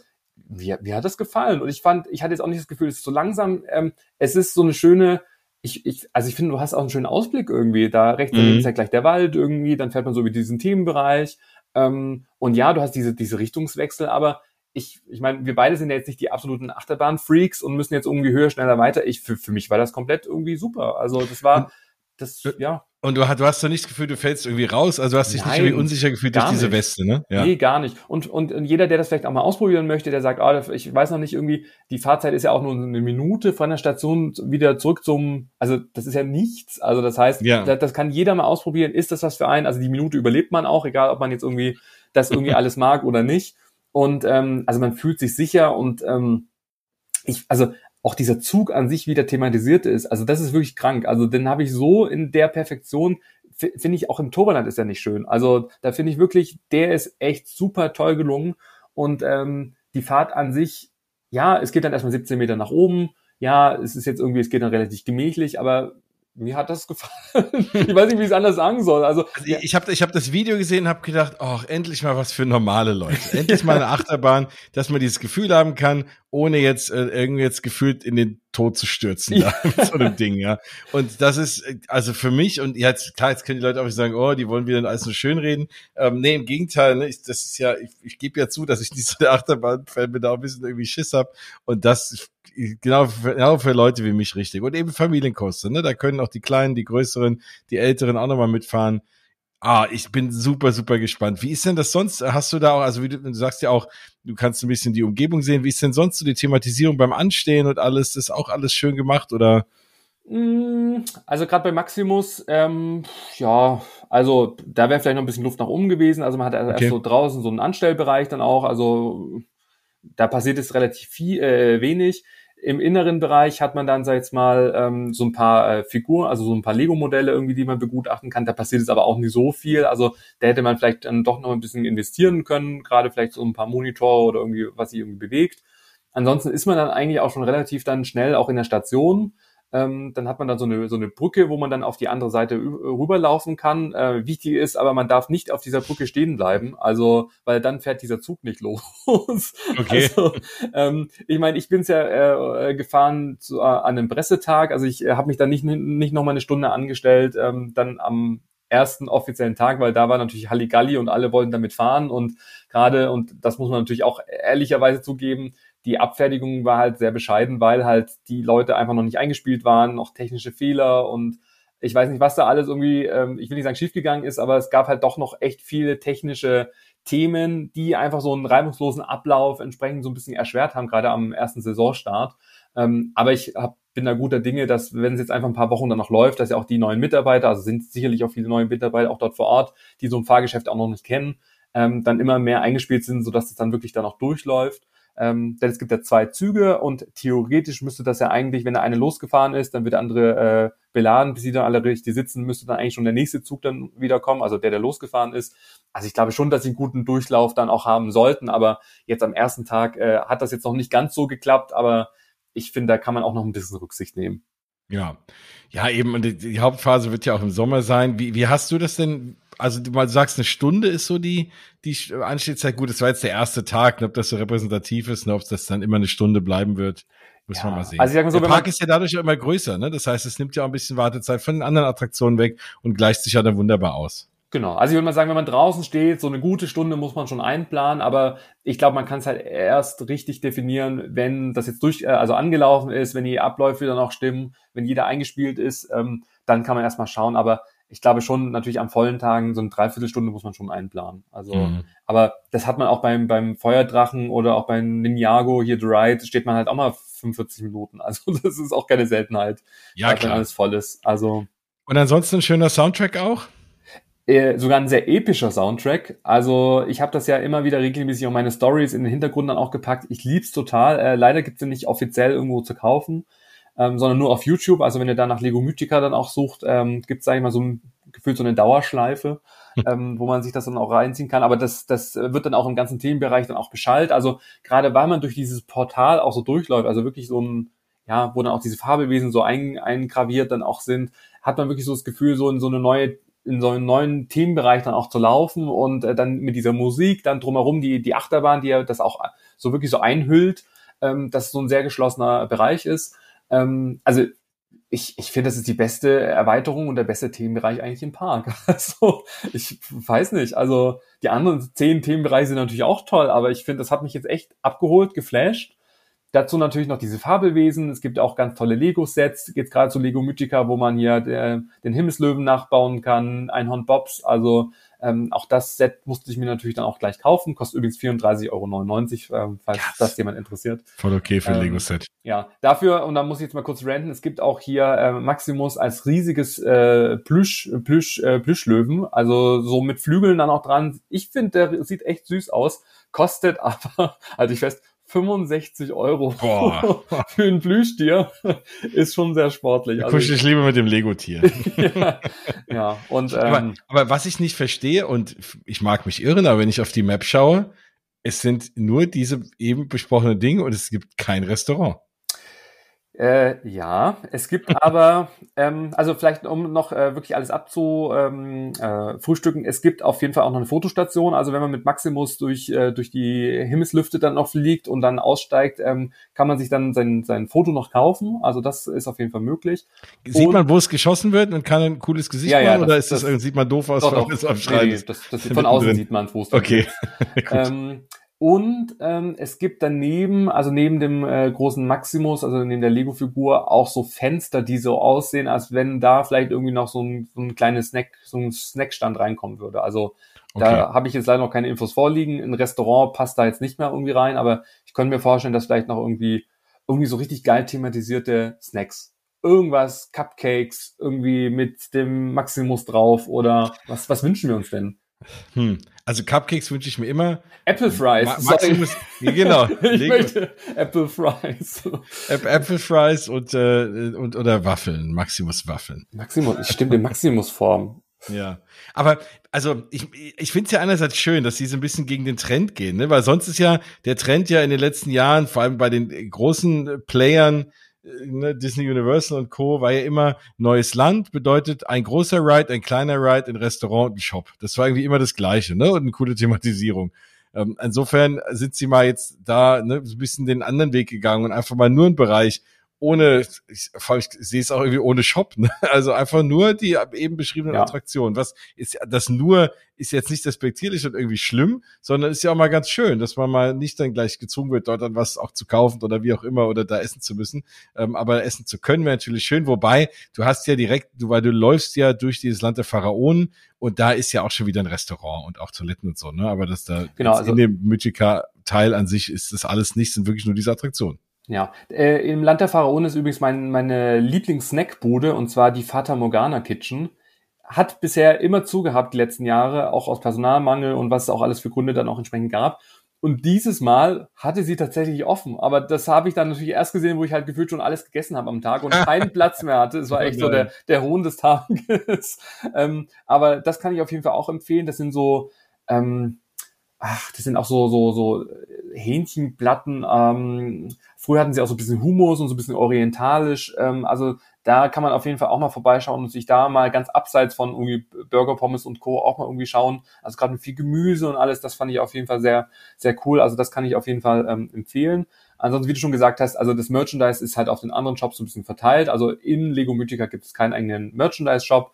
mir, mir hat das gefallen und ich fand, ich hatte jetzt auch nicht das Gefühl, es ist so langsam, ähm, es ist so eine schöne, ich, ich, also ich finde, du hast auch einen schönen Ausblick irgendwie. Da rechts mhm. ist ja gleich der Wald irgendwie, dann fährt man so über diesen Themenbereich. Ähm, und ja, du hast diese, diese Richtungswechsel, aber ich, ich meine, wir beide sind ja jetzt nicht die absoluten Achterbahn-Freaks und müssen jetzt irgendwie höher, schneller weiter. Ich, für, für mich war das komplett irgendwie super. Also das war, das, ja. Und du, du hast doch nicht das Gefühl, du fällst irgendwie raus, also du hast dich Nein, nicht irgendwie unsicher gefühlt durch diese nicht. Weste, ne? Ja. Nee, gar nicht. Und, und, jeder, der das vielleicht auch mal ausprobieren möchte, der sagt, ah, ich weiß noch nicht irgendwie, die Fahrzeit ist ja auch nur eine Minute von der Station wieder zurück zum, also das ist ja nichts. Also das heißt, ja. das, das kann jeder mal ausprobieren. Ist das was für einen? Also die Minute überlebt man auch, egal ob man jetzt irgendwie das irgendwie alles mag oder nicht. Und ähm, also man fühlt sich sicher und ähm, ich, also auch dieser Zug an sich wieder thematisiert ist, also das ist wirklich krank. Also den habe ich so in der Perfektion, finde ich auch im Toberland ist er nicht schön. Also da finde ich wirklich, der ist echt super toll gelungen und ähm, die Fahrt an sich, ja, es geht dann erstmal 17 Meter nach oben. Ja, es ist jetzt irgendwie, es geht dann relativ gemächlich, aber mir hat das gefallen. ich weiß nicht, wie ich es anders sagen soll. Also, also ich, ich habe ich hab das Video gesehen und habe gedacht, oh, endlich mal was für normale Leute. Endlich mal eine Achterbahn, dass man dieses Gefühl haben kann, ohne jetzt äh, irgendwie jetzt gefühlt in den Tod zu stürzen ja. da, mit so einem Ding, ja. Und das ist, äh, also für mich, und jetzt, klar, jetzt können die Leute auch nicht sagen, oh, die wollen wieder alles so schön reden. Ähm, nee, im Gegenteil, ne, ich, das ist ja, ich, ich gebe ja zu, dass ich nicht so der Achterbahn-Fan bin, da auch ein bisschen irgendwie Schiss hab. Und das genau für, genau für Leute wie mich richtig. Und eben Familienkosten, ne? Da können auch die Kleinen, die Größeren, die Älteren auch nochmal mitfahren. Ah, ich bin super, super gespannt. Wie ist denn das sonst? Hast du da auch, also wie du, du sagst ja auch, du kannst ein bisschen die Umgebung sehen. Wie ist denn sonst so die Thematisierung beim Anstehen und alles? Ist auch alles schön gemacht oder? Mm, also gerade bei Maximus, ähm, ja, also da wäre vielleicht noch ein bisschen Luft nach oben gewesen. Also man hat okay. erst so draußen so einen Anstellbereich dann auch. Also da passiert es relativ viel, äh, wenig. Im inneren Bereich hat man dann, sag ich jetzt mal, ähm, so ein paar äh, Figuren, also so ein paar Lego-Modelle irgendwie, die man begutachten kann. Da passiert es aber auch nicht so viel. Also da hätte man vielleicht dann doch noch ein bisschen investieren können, gerade vielleicht so ein paar Monitore oder irgendwie, was sich irgendwie bewegt. Ansonsten ist man dann eigentlich auch schon relativ dann schnell auch in der Station. Ähm, dann hat man dann so eine, so eine Brücke, wo man dann auf die andere Seite rüberlaufen kann. Äh, wichtig ist aber, man darf nicht auf dieser Brücke stehen bleiben, also weil dann fährt dieser Zug nicht los. Okay. Also, ähm, ich meine, ich bin's ja äh, äh, gefahren zu, äh, an einem Pressetag, also ich äh, habe mich dann nicht, nicht noch mal eine Stunde angestellt, ähm, dann am ersten offiziellen Tag, weil da war natürlich Halligalli und alle wollten damit fahren und gerade, und das muss man natürlich auch ehrlicherweise zugeben, die Abfertigung war halt sehr bescheiden, weil halt die Leute einfach noch nicht eingespielt waren, noch technische Fehler und ich weiß nicht, was da alles irgendwie, ähm, ich will nicht sagen schiefgegangen ist, aber es gab halt doch noch echt viele technische Themen, die einfach so einen reibungslosen Ablauf entsprechend so ein bisschen erschwert haben, gerade am ersten Saisonstart. Ähm, aber ich hab, bin da guter Dinge, dass wenn es jetzt einfach ein paar Wochen dann noch läuft, dass ja auch die neuen Mitarbeiter, also sind sicherlich auch viele neue Mitarbeiter auch dort vor Ort, die so ein Fahrgeschäft auch noch nicht kennen, ähm, dann immer mehr eingespielt sind, sodass es dann wirklich dann auch durchläuft. Ähm, denn es gibt ja zwei Züge und theoretisch müsste das ja eigentlich, wenn der eine losgefahren ist, dann wird der andere äh, beladen, bis sie dann alle richtig sitzen, müsste dann eigentlich schon der nächste Zug dann wieder kommen, also der, der losgefahren ist. Also ich glaube schon, dass sie einen guten Durchlauf dann auch haben sollten, aber jetzt am ersten Tag äh, hat das jetzt noch nicht ganz so geklappt, aber ich finde, da kann man auch noch ein bisschen Rücksicht nehmen. Ja, ja, eben, und die, die Hauptphase wird ja auch im Sommer sein. Wie, wie hast du das denn also du mal sagst, eine Stunde ist so die, die Anstehzeit. Gut, das war jetzt der erste Tag, ne, ob das so repräsentativ ist, ne, ob das dann immer eine Stunde bleiben wird. Muss ja. man mal sehen. Also ich so, der Park ist ja dadurch immer größer, ne? Das heißt, es nimmt ja auch ein bisschen Wartezeit von den anderen Attraktionen weg und gleicht sich ja dann wunderbar aus. Genau. Also ich würde mal sagen, wenn man draußen steht, so eine gute Stunde muss man schon einplanen, aber ich glaube, man kann es halt erst richtig definieren, wenn das jetzt durch, äh, also angelaufen ist, wenn die Abläufe dann auch stimmen, wenn jeder eingespielt ist, ähm, dann kann man erstmal schauen. Aber ich glaube schon, natürlich am vollen Tagen so eine Dreiviertelstunde muss man schon einplanen. Also, mhm. aber das hat man auch beim, beim Feuerdrachen oder auch beim Ninjago hier The Ride, steht man halt auch mal 45 Minuten. Also, das ist auch keine Seltenheit. Ja, klar. Wenn alles voll ist. Also. Und ansonsten ein schöner Soundtrack auch? Äh, sogar ein sehr epischer Soundtrack. Also ich habe das ja immer wieder regelmäßig auf meine Stories in den Hintergrund dann auch gepackt. Ich lieb's total. Äh, leider gibt's den nicht offiziell irgendwo zu kaufen ähm, sondern nur auf YouTube. Also wenn ihr da nach Lego Mythica dann auch sucht, ähm, gibt es, sag ich mal, so ein gefühlt so eine Dauerschleife, ähm, wo man sich das dann auch reinziehen kann. Aber das, das wird dann auch im ganzen Themenbereich dann auch beschallt. Also gerade weil man durch dieses Portal auch so durchläuft, also wirklich so ein, ja, wo dann auch diese Fabelwesen so ein, eingraviert dann auch sind, hat man wirklich so das Gefühl, so in so eine neue in so einen neuen Themenbereich dann auch zu laufen und äh, dann mit dieser Musik dann drumherum die die Achterbahn, die ja das auch so wirklich so einhüllt, ähm, dass es so ein sehr geschlossener Bereich ist ähm, also ich, ich finde, das ist die beste Erweiterung und der beste Themenbereich eigentlich im Park. Also, ich weiß nicht. Also, die anderen zehn Themenbereiche sind natürlich auch toll, aber ich finde, das hat mich jetzt echt abgeholt, geflasht. Dazu natürlich noch diese Fabelwesen. Es gibt auch ganz tolle Lego-Sets. Geht gerade zu Lego Mythica, wo man hier der, den Himmelslöwen nachbauen kann, Einhorn Bobs. Also ähm, auch das Set musste ich mir natürlich dann auch gleich kaufen. Kostet übrigens 34,99 Euro, ähm, falls yes. das jemand interessiert. Voll okay für ein ähm, Lego-Set. Ja, dafür, und da muss ich jetzt mal kurz ranten, es gibt auch hier äh, Maximus als riesiges äh, Plüsch, Plüsch, äh, Plüschlöwen, also so mit Flügeln dann auch dran. Ich finde, der sieht echt süß aus, kostet aber, halte ich fest, 65 Euro für ein Plüschtier ist schon sehr sportlich. Da also ich lieber mit dem Lego-Tier. ja, ja, und ähm, aber, aber was ich nicht verstehe und ich mag mich irren, aber wenn ich auf die Map schaue, es sind nur diese eben besprochenen Dinge und es gibt kein Restaurant. Äh, ja, es gibt aber, ähm, also vielleicht um noch äh, wirklich alles abzufrühstücken, ähm, äh, frühstücken, es gibt auf jeden Fall auch noch eine Fotostation. Also wenn man mit Maximus durch, äh, durch die Himmelslüfte dann noch fliegt und dann aussteigt, ähm, kann man sich dann sein, sein Foto noch kaufen. Also das ist auf jeden Fall möglich. Sieht und, man, wo es geschossen wird und kann ein cooles Gesicht ja, ja, machen oder ist das, das, sieht man doof aus, doch, doch, nee, das, das, Von außen sieht man, wo es Okay. ähm, und ähm, es gibt daneben, also neben dem äh, großen Maximus, also neben der Lego-Figur, auch so Fenster, die so aussehen, als wenn da vielleicht irgendwie noch so ein, so ein kleines Snack, so ein Snackstand reinkommen würde. Also okay. da habe ich jetzt leider noch keine Infos vorliegen. Ein Restaurant passt da jetzt nicht mehr irgendwie rein, aber ich könnte mir vorstellen, dass vielleicht noch irgendwie irgendwie so richtig geil thematisierte Snacks irgendwas, Cupcakes, irgendwie mit dem Maximus drauf oder was, was wünschen wir uns denn? Hm. Also Cupcakes wünsche ich mir immer. Apple Fries. Ma Maximus, genau. ich möchte Apple Fries. Apple Fries und, äh, und oder Waffeln, Maximus Waffeln. Maximus, ich stimme in Maximus Form. Ja, aber also ich, ich finde es ja einerseits schön, dass sie so ein bisschen gegen den Trend gehen, ne? weil sonst ist ja der Trend ja in den letzten Jahren, vor allem bei den großen Playern, ne, Disney Universal und Co. war ja immer neues Land, bedeutet ein großer Ride, ein kleiner Ride, ein Restaurant, ein Shop. Das war irgendwie immer das Gleiche, ne? Und eine coole Thematisierung. Ähm, insofern sind sie mal jetzt da ne, ein bisschen den anderen Weg gegangen und einfach mal nur einen Bereich, ohne, ich, ich sehe es auch irgendwie ohne Shop, ne? also einfach nur die eben beschriebenen ja. Attraktionen. Was ist das nur ist jetzt nicht respektierlich und irgendwie schlimm, sondern ist ja auch mal ganz schön, dass man mal nicht dann gleich gezwungen wird, dort dann was auch zu kaufen oder wie auch immer oder da essen zu müssen. Ähm, aber essen zu können wäre natürlich schön. Wobei du hast ja direkt, du weil du läufst ja durch dieses Land der Pharaonen und da ist ja auch schon wieder ein Restaurant und auch Toiletten und so. Ne? Aber das da genau, also, in dem Mythica Teil an sich ist das alles nicht, sind wirklich nur diese Attraktionen. Ja, äh, im Land der Pharaonen ist übrigens mein, meine Lieblings-Snackbude und zwar die Fata Morgana Kitchen. Hat bisher immer zugehabt die letzten Jahre, auch aus Personalmangel und was es auch alles für Gründe dann auch entsprechend gab. Und dieses Mal hatte sie tatsächlich offen. Aber das habe ich dann natürlich erst gesehen, wo ich halt gefühlt schon alles gegessen habe am Tag und keinen Platz mehr hatte. Es war echt so der, der Hohn des Tages. ähm, aber das kann ich auf jeden Fall auch empfehlen. Das sind so, ähm, ach, das sind auch so, so, so Hähnchenplatten. Ähm, früher hatten sie auch so ein bisschen Humus und so ein bisschen orientalisch. Ähm, also da kann man auf jeden Fall auch mal vorbeischauen und sich da mal ganz abseits von irgendwie Burger, Pommes und Co. auch mal irgendwie schauen. Also gerade mit viel Gemüse und alles, das fand ich auf jeden Fall sehr, sehr cool. Also das kann ich auf jeden Fall ähm, empfehlen. Ansonsten, wie du schon gesagt hast, also das Merchandise ist halt auf den anderen Shops so ein bisschen verteilt. Also in Lego Mythica gibt es keinen eigenen Merchandise-Shop.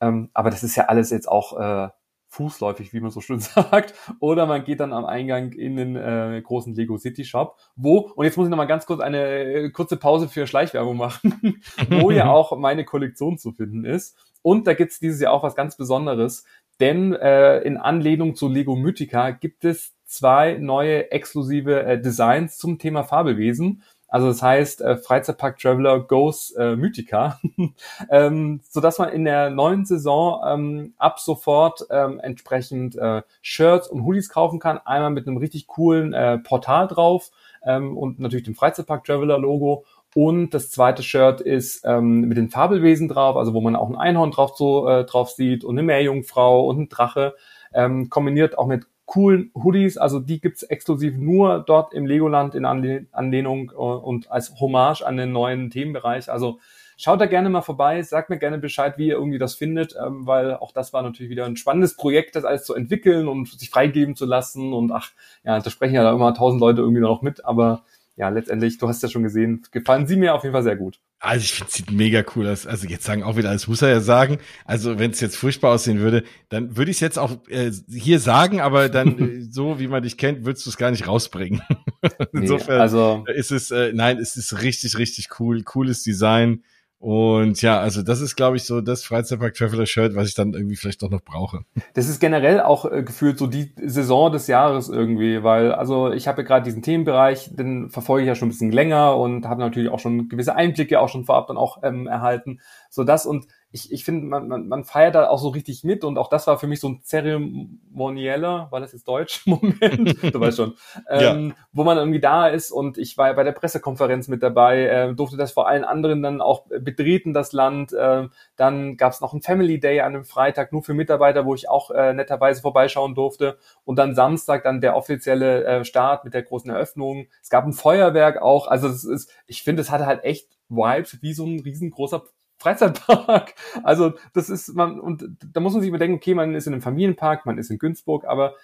Ähm, aber das ist ja alles jetzt auch äh, fußläufig, wie man so schön sagt, oder man geht dann am Eingang in den äh, großen Lego City Shop, wo, und jetzt muss ich nochmal ganz kurz eine äh, kurze Pause für Schleichwerbung machen, wo ja auch meine Kollektion zu finden ist. Und da gibt's dieses Jahr auch was ganz Besonderes, denn äh, in Anlehnung zu Lego Mythica gibt es zwei neue exklusive äh, Designs zum Thema Fabelwesen. Also das heißt, äh, Freizeitpark Traveler Goes äh, Mythica, ähm, so dass man in der neuen Saison ähm, ab sofort ähm, entsprechend äh, Shirts und Hoodies kaufen kann. Einmal mit einem richtig coolen äh, Portal drauf ähm, und natürlich dem Freizeitpark Traveler Logo. Und das zweite Shirt ist ähm, mit den Fabelwesen drauf, also wo man auch ein Einhorn drauf, so, äh, drauf sieht und eine Meerjungfrau und ein Drache, ähm, kombiniert auch mit coolen Hoodies, also die gibt's exklusiv nur dort im Legoland in Anlehnung äh, und als Hommage an den neuen Themenbereich. Also schaut da gerne mal vorbei, sagt mir gerne Bescheid, wie ihr irgendwie das findet, ähm, weil auch das war natürlich wieder ein spannendes Projekt, das alles zu entwickeln und sich freigeben zu lassen und ach, ja, da sprechen ja da immer tausend Leute irgendwie noch mit, aber ja, letztendlich, du hast ja schon gesehen, gefallen sie mir auf jeden Fall sehr gut. Also ich finde, sieht mega cool aus. Also jetzt sagen auch wieder, das muss er ja sagen. Also wenn es jetzt furchtbar aussehen würde, dann würde ich es jetzt auch äh, hier sagen, aber dann äh, so, wie man dich kennt, würdest du es gar nicht rausbringen. Insofern nee, also, ist es, äh, nein, es ist richtig, richtig cool. Cooles Design. Und ja, also das ist, glaube ich, so das Freizeitpark Traveler Shirt, was ich dann irgendwie vielleicht doch noch brauche. Das ist generell auch äh, gefühlt so die Saison des Jahres irgendwie, weil also ich habe ja gerade diesen Themenbereich, den verfolge ich ja schon ein bisschen länger und habe natürlich auch schon gewisse Einblicke auch schon vorab dann auch ähm, erhalten. So das und ich, ich finde, man, man, man feiert da auch so richtig mit und auch das war für mich so ein zeremonieller, war das jetzt Deutsch, Moment, du weißt schon, ähm, ja. wo man irgendwie da ist und ich war bei der Pressekonferenz mit dabei, äh, durfte das vor allen anderen dann auch betreten, das Land. Äh, dann gab es noch ein Family Day an einem Freitag nur für Mitarbeiter, wo ich auch äh, netterweise vorbeischauen durfte und dann Samstag dann der offizielle äh, Start mit der großen Eröffnung. Es gab ein Feuerwerk auch, also das ist, ich finde, es hatte halt echt Vibes wie so ein riesengroßer Freizeitpark. Also das ist man und da muss man sich überdenken, okay, man ist in einem Familienpark, man ist in Günzburg, aber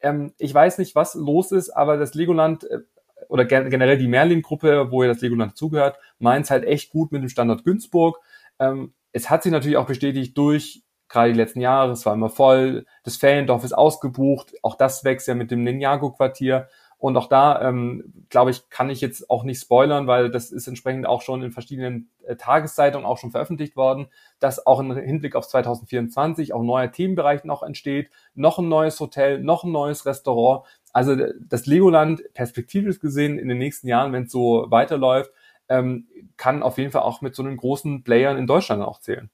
ähm, ich weiß nicht, was los ist, aber das Legoland äh, oder generell die Merlin-Gruppe, wo ja das Legoland zugehört, meint es halt echt gut mit dem Standort Günzburg. Ähm, es hat sich natürlich auch bestätigt durch gerade die letzten Jahre, es war immer voll, das Feriendorf ist ausgebucht, auch das wächst ja mit dem Ninjago-Quartier. Und auch da, ähm, glaube ich, kann ich jetzt auch nicht spoilern, weil das ist entsprechend auch schon in verschiedenen äh, Tageszeitungen auch schon veröffentlicht worden, dass auch im Hinblick auf 2024 auch neuer Themenbereich noch entsteht, noch ein neues Hotel, noch ein neues Restaurant. Also das Legoland perspektivisch gesehen in den nächsten Jahren, wenn es so weiterläuft, ähm, kann auf jeden Fall auch mit so einen großen Playern in Deutschland auch zählen.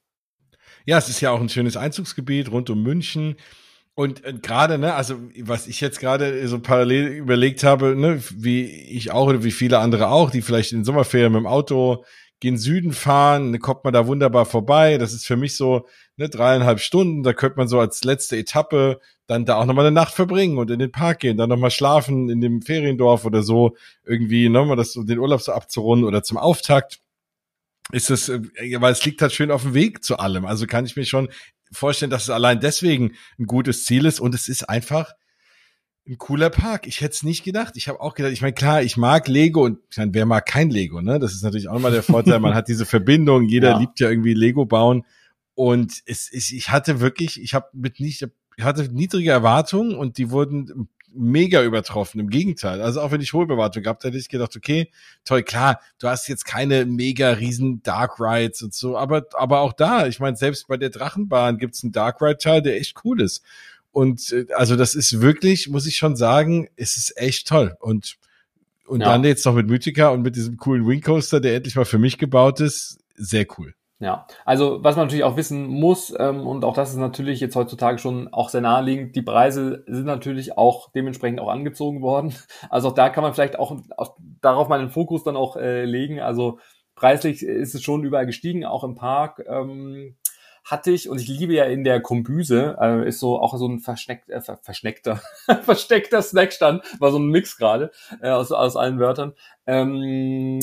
Ja, es ist ja auch ein schönes Einzugsgebiet rund um München. Und äh, gerade, ne, also was ich jetzt gerade so parallel überlegt habe, ne, wie ich auch oder wie viele andere auch, die vielleicht in Sommerferien mit dem Auto gen Süden fahren, ne, kommt man da wunderbar vorbei. Das ist für mich so ne, dreieinhalb Stunden. Da könnte man so als letzte Etappe dann da auch nochmal eine Nacht verbringen und in den Park gehen, dann nochmal schlafen in dem Feriendorf oder so, irgendwie, ne, mal das so den Urlaub so abzurunden oder zum Auftakt ist es, äh, weil es liegt halt schön auf dem Weg zu allem. Also kann ich mir schon vorstellen, dass es allein deswegen ein gutes Ziel ist und es ist einfach ein cooler Park. Ich hätte es nicht gedacht. Ich habe auch gedacht, ich meine, klar, ich mag Lego und ich meine, wer mag kein Lego, ne? Das ist natürlich auch mal der Vorteil. Man hat diese Verbindung, jeder ja. liebt ja irgendwie Lego bauen. Und es ist, ich hatte wirklich, ich habe mit nicht, ich hatte niedrige Erwartungen und die wurden mega übertroffen. Im Gegenteil. Also auch wenn ich hohe Bewertung gehabt hätte, ich gedacht, okay, toll, klar, du hast jetzt keine mega riesen Dark Rides und so, aber, aber auch da, ich meine, selbst bei der Drachenbahn gibt's einen Dark Ride-Teil, der echt cool ist. Und äh, also das ist wirklich, muss ich schon sagen, es ist echt toll. Und, und ja. dann jetzt noch mit Mythica und mit diesem coolen Wing Coaster, der endlich mal für mich gebaut ist, sehr cool. Ja, also was man natürlich auch wissen muss, ähm, und auch das ist natürlich jetzt heutzutage schon auch sehr naheliegend, die Preise sind natürlich auch dementsprechend auch angezogen worden. Also auch da kann man vielleicht auch, auch darauf mal den Fokus dann auch äh, legen. Also preislich ist es schon überall gestiegen, auch im Park. Ähm, hatte ich, und ich liebe ja in der Kombüse, äh, ist so auch so ein verschneckt, äh, verschneckter, versteckter Snackstand, war so ein Mix gerade äh, aus, aus allen Wörtern. Ähm,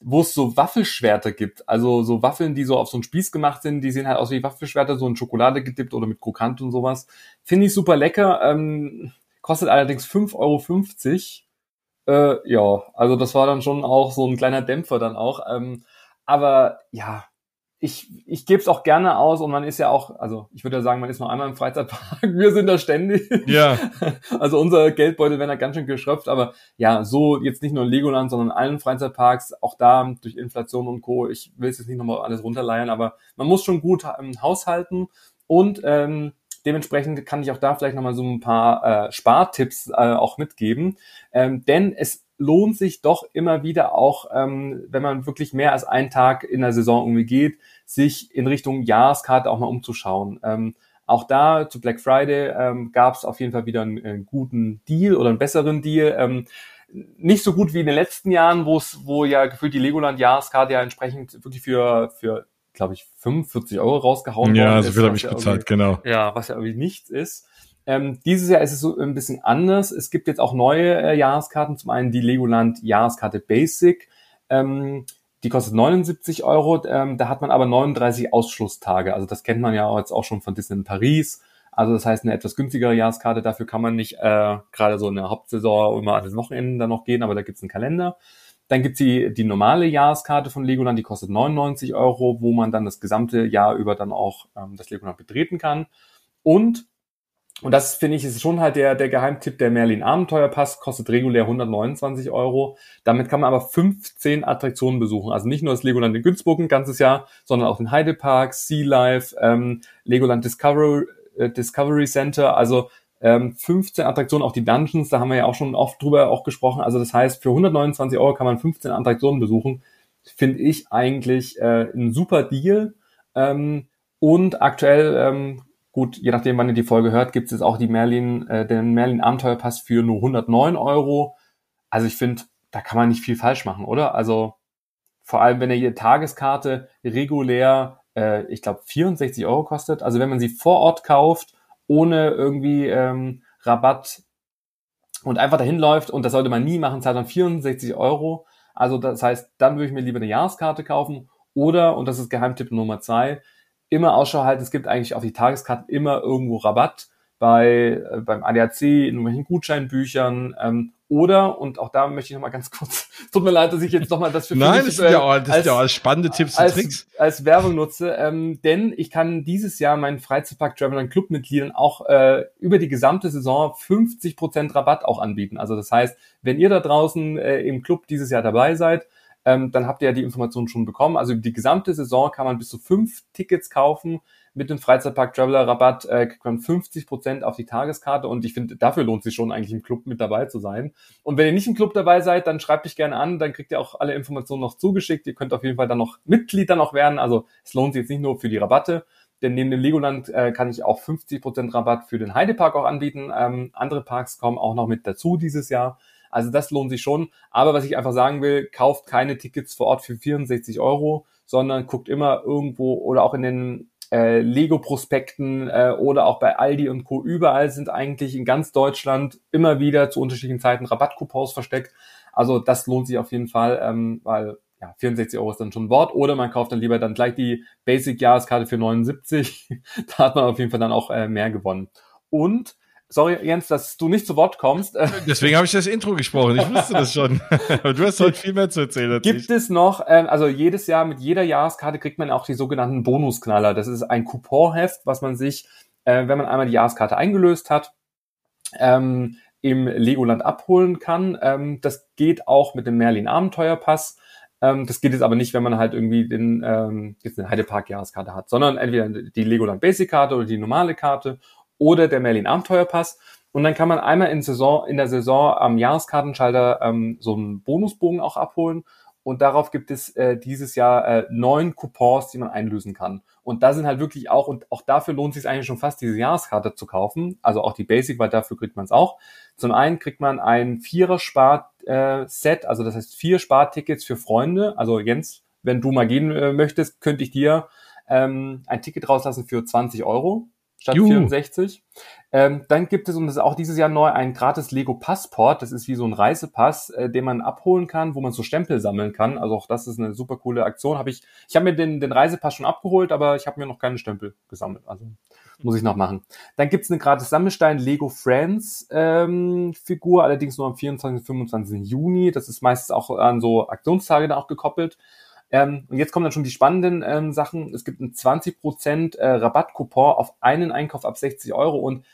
wo es so Waffelschwerter gibt. Also so Waffeln, die so auf so einen Spieß gemacht sind, die sehen halt aus wie Waffelschwerter, so in Schokolade gedippt oder mit Krokant und sowas. Finde ich super lecker. Ähm, kostet allerdings 5,50 Euro. Äh, ja, also das war dann schon auch so ein kleiner Dämpfer dann auch. Ähm, aber ja, ich, ich gebe es auch gerne aus und man ist ja auch, also ich würde ja sagen, man ist nur einmal im Freizeitpark, wir sind da ständig. Ja. Also unser Geldbeutel werden da ganz schön geschröpft, aber ja, so jetzt nicht nur in Legoland, sondern in allen Freizeitparks, auch da durch Inflation und Co. Ich will es jetzt nicht nochmal alles runterleiern, aber man muss schon gut ähm, haushalten und ähm, dementsprechend kann ich auch da vielleicht nochmal so ein paar äh, Spartipps äh, auch mitgeben, ähm, denn es lohnt sich doch immer wieder auch, ähm, wenn man wirklich mehr als einen Tag in der Saison irgendwie geht, sich in Richtung Jahreskarte auch mal umzuschauen. Ähm, auch da zu Black Friday ähm, gab es auf jeden Fall wieder einen, einen, guten Deal oder einen besseren Deal. Ähm, nicht so gut wie in den letzten Jahren, wo es, wo ja gefühlt die Legoland Jahreskarte ja entsprechend wirklich für, für glaube ich, 45 Euro rausgehauen ja, worden ist. Ja, so viel habe ich bezahlt, genau. Ja, was ja irgendwie nichts ist. Ähm, dieses Jahr ist es so ein bisschen anders. Es gibt jetzt auch neue äh, Jahreskarten. Zum einen die Legoland Jahreskarte Basic. Ähm, die kostet 79 Euro. Ähm, da hat man aber 39 Ausschlusstage. Also das kennt man ja jetzt auch schon von Disney in Paris. Also das heißt eine etwas günstigere Jahreskarte. Dafür kann man nicht äh, gerade so eine Hauptsaison immer an den Wochenenden dann noch gehen, aber da gibt's einen Kalender. Dann gibt's die, die normale Jahreskarte von Legoland, die kostet 99 Euro, wo man dann das gesamte Jahr über dann auch ähm, das Legoland betreten kann. Und und das finde ich ist schon halt der, der Geheimtipp, der Merlin Abenteuerpass kostet regulär 129 Euro. Damit kann man aber 15 Attraktionen besuchen. Also nicht nur das Legoland in Günzburg ein ganzes Jahr, sondern auch den Heidepark, Sea Life, ähm, Legoland Discovery, äh, Discovery Center. Also ähm, 15 Attraktionen, auch die Dungeons, da haben wir ja auch schon oft drüber auch gesprochen. Also das heißt, für 129 Euro kann man 15 Attraktionen besuchen. Finde ich eigentlich äh, ein super Deal. Ähm, und aktuell ähm, Gut, je nachdem, wann ihr die Folge hört, gibt es jetzt auch die Merlin, äh, den Merlin Abenteuerpass für nur 109 Euro. Also ich finde, da kann man nicht viel falsch machen, oder? Also vor allem, wenn ihr die Tageskarte regulär, äh, ich glaube, 64 Euro kostet. Also wenn man sie vor Ort kauft, ohne irgendwie ähm, Rabatt und einfach dahin läuft, und das sollte man nie machen, zahlt dann 64 Euro. Also das heißt, dann würde ich mir lieber eine Jahreskarte kaufen. Oder, und das ist Geheimtipp Nummer zwei, immer Ausschau halten. Es gibt eigentlich auf die Tageskarten immer irgendwo Rabatt bei äh, beim ADAC, in irgendwelchen Gutscheinbüchern ähm, oder, und auch da möchte ich nochmal ganz kurz, tut mir leid, dass ich jetzt nochmal das für Nein, das sind ja auch, das als, ja auch spannende Tipps und Tricks. Als Werbung nutze, ähm, denn ich kann dieses Jahr meinen Freizeitpark Traveler Clubmitgliedern auch äh, über die gesamte Saison 50% Rabatt auch anbieten. Also das heißt, wenn ihr da draußen äh, im Club dieses Jahr dabei seid, ähm, dann habt ihr ja die Informationen schon bekommen. Also die gesamte Saison kann man bis zu fünf Tickets kaufen. Mit dem Freizeitpark Traveler Rabatt äh, kriegt man 50 Prozent auf die Tageskarte und ich finde, dafür lohnt sich schon eigentlich im Club mit dabei zu sein. Und wenn ihr nicht im Club dabei seid, dann schreibt mich gerne an, dann kriegt ihr auch alle Informationen noch zugeschickt. Ihr könnt auf jeden Fall dann noch Mitglied dann noch werden. Also es lohnt sich jetzt nicht nur für die Rabatte, denn neben dem Legoland äh, kann ich auch 50% Rabatt für den Heidepark auch anbieten. Ähm, andere Parks kommen auch noch mit dazu dieses Jahr. Also das lohnt sich schon. Aber was ich einfach sagen will, kauft keine Tickets vor Ort für 64 Euro, sondern guckt immer irgendwo oder auch in den äh, Lego-Prospekten äh, oder auch bei Aldi und Co. Überall sind eigentlich in ganz Deutschland immer wieder zu unterschiedlichen Zeiten Rabattcoupons versteckt. Also das lohnt sich auf jeden Fall, ähm, weil ja, 64 Euro ist dann schon ein Wort. Oder man kauft dann lieber dann gleich die Basic-Jahreskarte für 79. da hat man auf jeden Fall dann auch äh, mehr gewonnen. Und Sorry, Jens, dass du nicht zu Wort kommst. Deswegen habe ich das Intro gesprochen. Ich wusste das schon. Aber du hast heute viel mehr zu erzählen. Gibt es noch, ähm, also jedes Jahr mit jeder Jahreskarte kriegt man auch die sogenannten Bonusknaller. Das ist ein Couponheft, was man sich, äh, wenn man einmal die Jahreskarte eingelöst hat, ähm, im Legoland abholen kann. Ähm, das geht auch mit dem Merlin Abenteuerpass. Ähm, das geht jetzt aber nicht, wenn man halt irgendwie den, ähm, jetzt eine Heidepark Jahreskarte hat, sondern entweder die Legoland Basic Karte oder die normale Karte oder der Merlin Abenteuerpass. Und dann kann man einmal in, Saison, in der Saison am Jahreskartenschalter ähm, so einen Bonusbogen auch abholen. Und darauf gibt es äh, dieses Jahr äh, neun Coupons, die man einlösen kann. Und da sind halt wirklich auch, und auch dafür lohnt es sich eigentlich schon fast, diese Jahreskarte zu kaufen. Also auch die Basic, weil dafür kriegt man es auch. Zum einen kriegt man ein Vierer-Spart-Set, äh, also das heißt vier Spartickets für Freunde. Also Jens, wenn du mal gehen äh, möchtest, könnte ich dir ähm, ein Ticket rauslassen für 20 Euro statt Juhu. 64. Ähm, dann gibt es, und das ist auch dieses Jahr neu, ein gratis Lego Passport. Das ist wie so ein Reisepass, äh, den man abholen kann, wo man so Stempel sammeln kann. Also auch das ist eine super coole Aktion. Hab ich ich habe mir den, den Reisepass schon abgeholt, aber ich habe mir noch keine Stempel gesammelt. Also muss ich noch machen. Dann gibt's eine gratis Sammelstein Lego Friends ähm, Figur, allerdings nur am 24. und 25. Juni. Das ist meistens auch an so Aktionstage dann auch gekoppelt. Ähm, und jetzt kommen dann schon die spannenden ähm, Sachen. Es gibt einen 20% äh, Rabattcoupon auf einen Einkauf ab 60 Euro und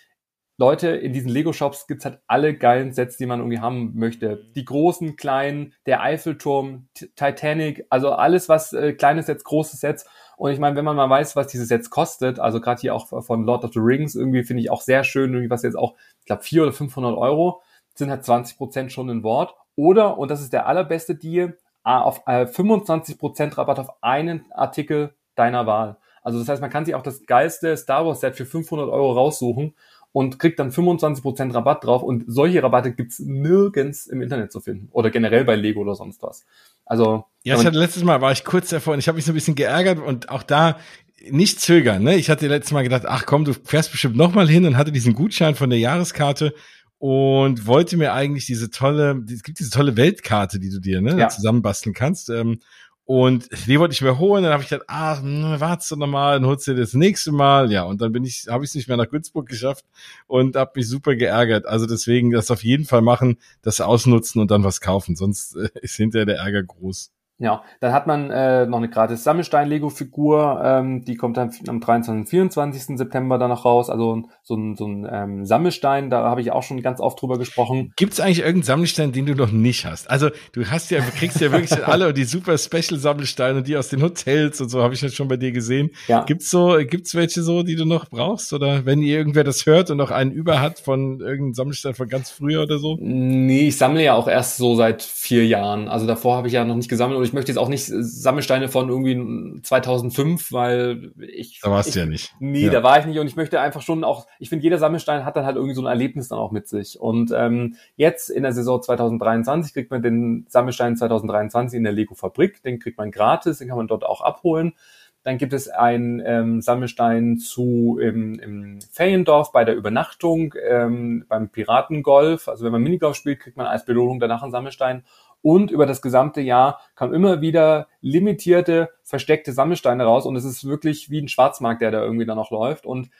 Leute, in diesen Lego-Shops gibt's halt alle geilen Sets, die man irgendwie haben möchte. Die großen, kleinen, der Eiffelturm, Titanic, also alles, was äh, kleine Sets, große Sets. Und ich meine, wenn man mal weiß, was diese Sets kostet, also gerade hier auch von Lord of the Rings, irgendwie finde ich auch sehr schön, irgendwie was jetzt auch, ich glaube, 400 oder 500 Euro, sind halt 20% schon ein Wort. Oder, und das ist der allerbeste Deal, auf äh, 25% Rabatt auf einen Artikel deiner Wahl. Also das heißt, man kann sich auch das geilste Star Wars Set für 500 Euro raussuchen und kriegt dann 25% Rabatt drauf. Und solche Rabatte gibt's nirgends im Internet zu finden. Oder generell bei Lego oder sonst was. Also. Ja, ich hatte letztes Mal war ich kurz davor und ich habe mich so ein bisschen geärgert und auch da nicht zögern. Ne? Ich hatte letztes Mal gedacht, ach komm, du fährst bestimmt noch mal hin und hatte diesen Gutschein von der Jahreskarte und wollte mir eigentlich diese tolle, es gibt diese tolle Weltkarte, die du dir ne, ja. zusammenbasteln kannst. Ähm, Und die wollte ich mir holen, dann habe ich gedacht, ach, hm, wartest du nochmal, dann holst du das nächste Mal. Ja, und dann bin ich, habe ich es nicht mehr nach Günzburg geschafft und habe mich super geärgert. Also deswegen das auf jeden Fall machen, das ausnutzen und dann was kaufen, sonst äh, ist hinterher der Ärger groß. Ja, dann hat man äh, noch eine gratis Sammelstein-Lego-Figur, ähm, die kommt dann am 23. und 24. September dann noch raus. Also so ein, so ein ähm, Sammelstein, da habe ich auch schon ganz oft drüber gesprochen. Gibt es eigentlich irgendeinen Sammelstein, den du noch nicht hast? Also du hast ja, kriegst ja wirklich alle die super Special-Sammelsteine, die aus den Hotels und so, habe ich jetzt schon bei dir gesehen. Ja. Gibt's so, gibt's welche so, die du noch brauchst? Oder wenn ihr irgendwer das hört und noch einen über hat von irgendeinem Sammelstein von ganz früher oder so? Nee, ich sammle ja auch erst so seit vier Jahren. Also davor habe ich ja noch nicht gesammelt ich möchte jetzt auch nicht Sammelsteine von irgendwie 2005, weil ich. Da warst ich, du ja nicht. Nee, ja. da war ich nicht und ich möchte einfach schon auch, ich finde, jeder Sammelstein hat dann halt irgendwie so ein Erlebnis dann auch mit sich. Und ähm, jetzt in der Saison 2023 kriegt man den Sammelstein 2023 in der Lego Fabrik, den kriegt man gratis, den kann man dort auch abholen. Dann gibt es einen ähm, Sammelstein zu im, im Feriendorf bei der Übernachtung, ähm, beim Piratengolf. Also wenn man Minigolf spielt, kriegt man als Belohnung danach einen Sammelstein. Und über das gesamte Jahr kamen immer wieder limitierte, versteckte Sammelsteine raus. Und es ist wirklich wie ein Schwarzmarkt, der da irgendwie dann noch läuft. Und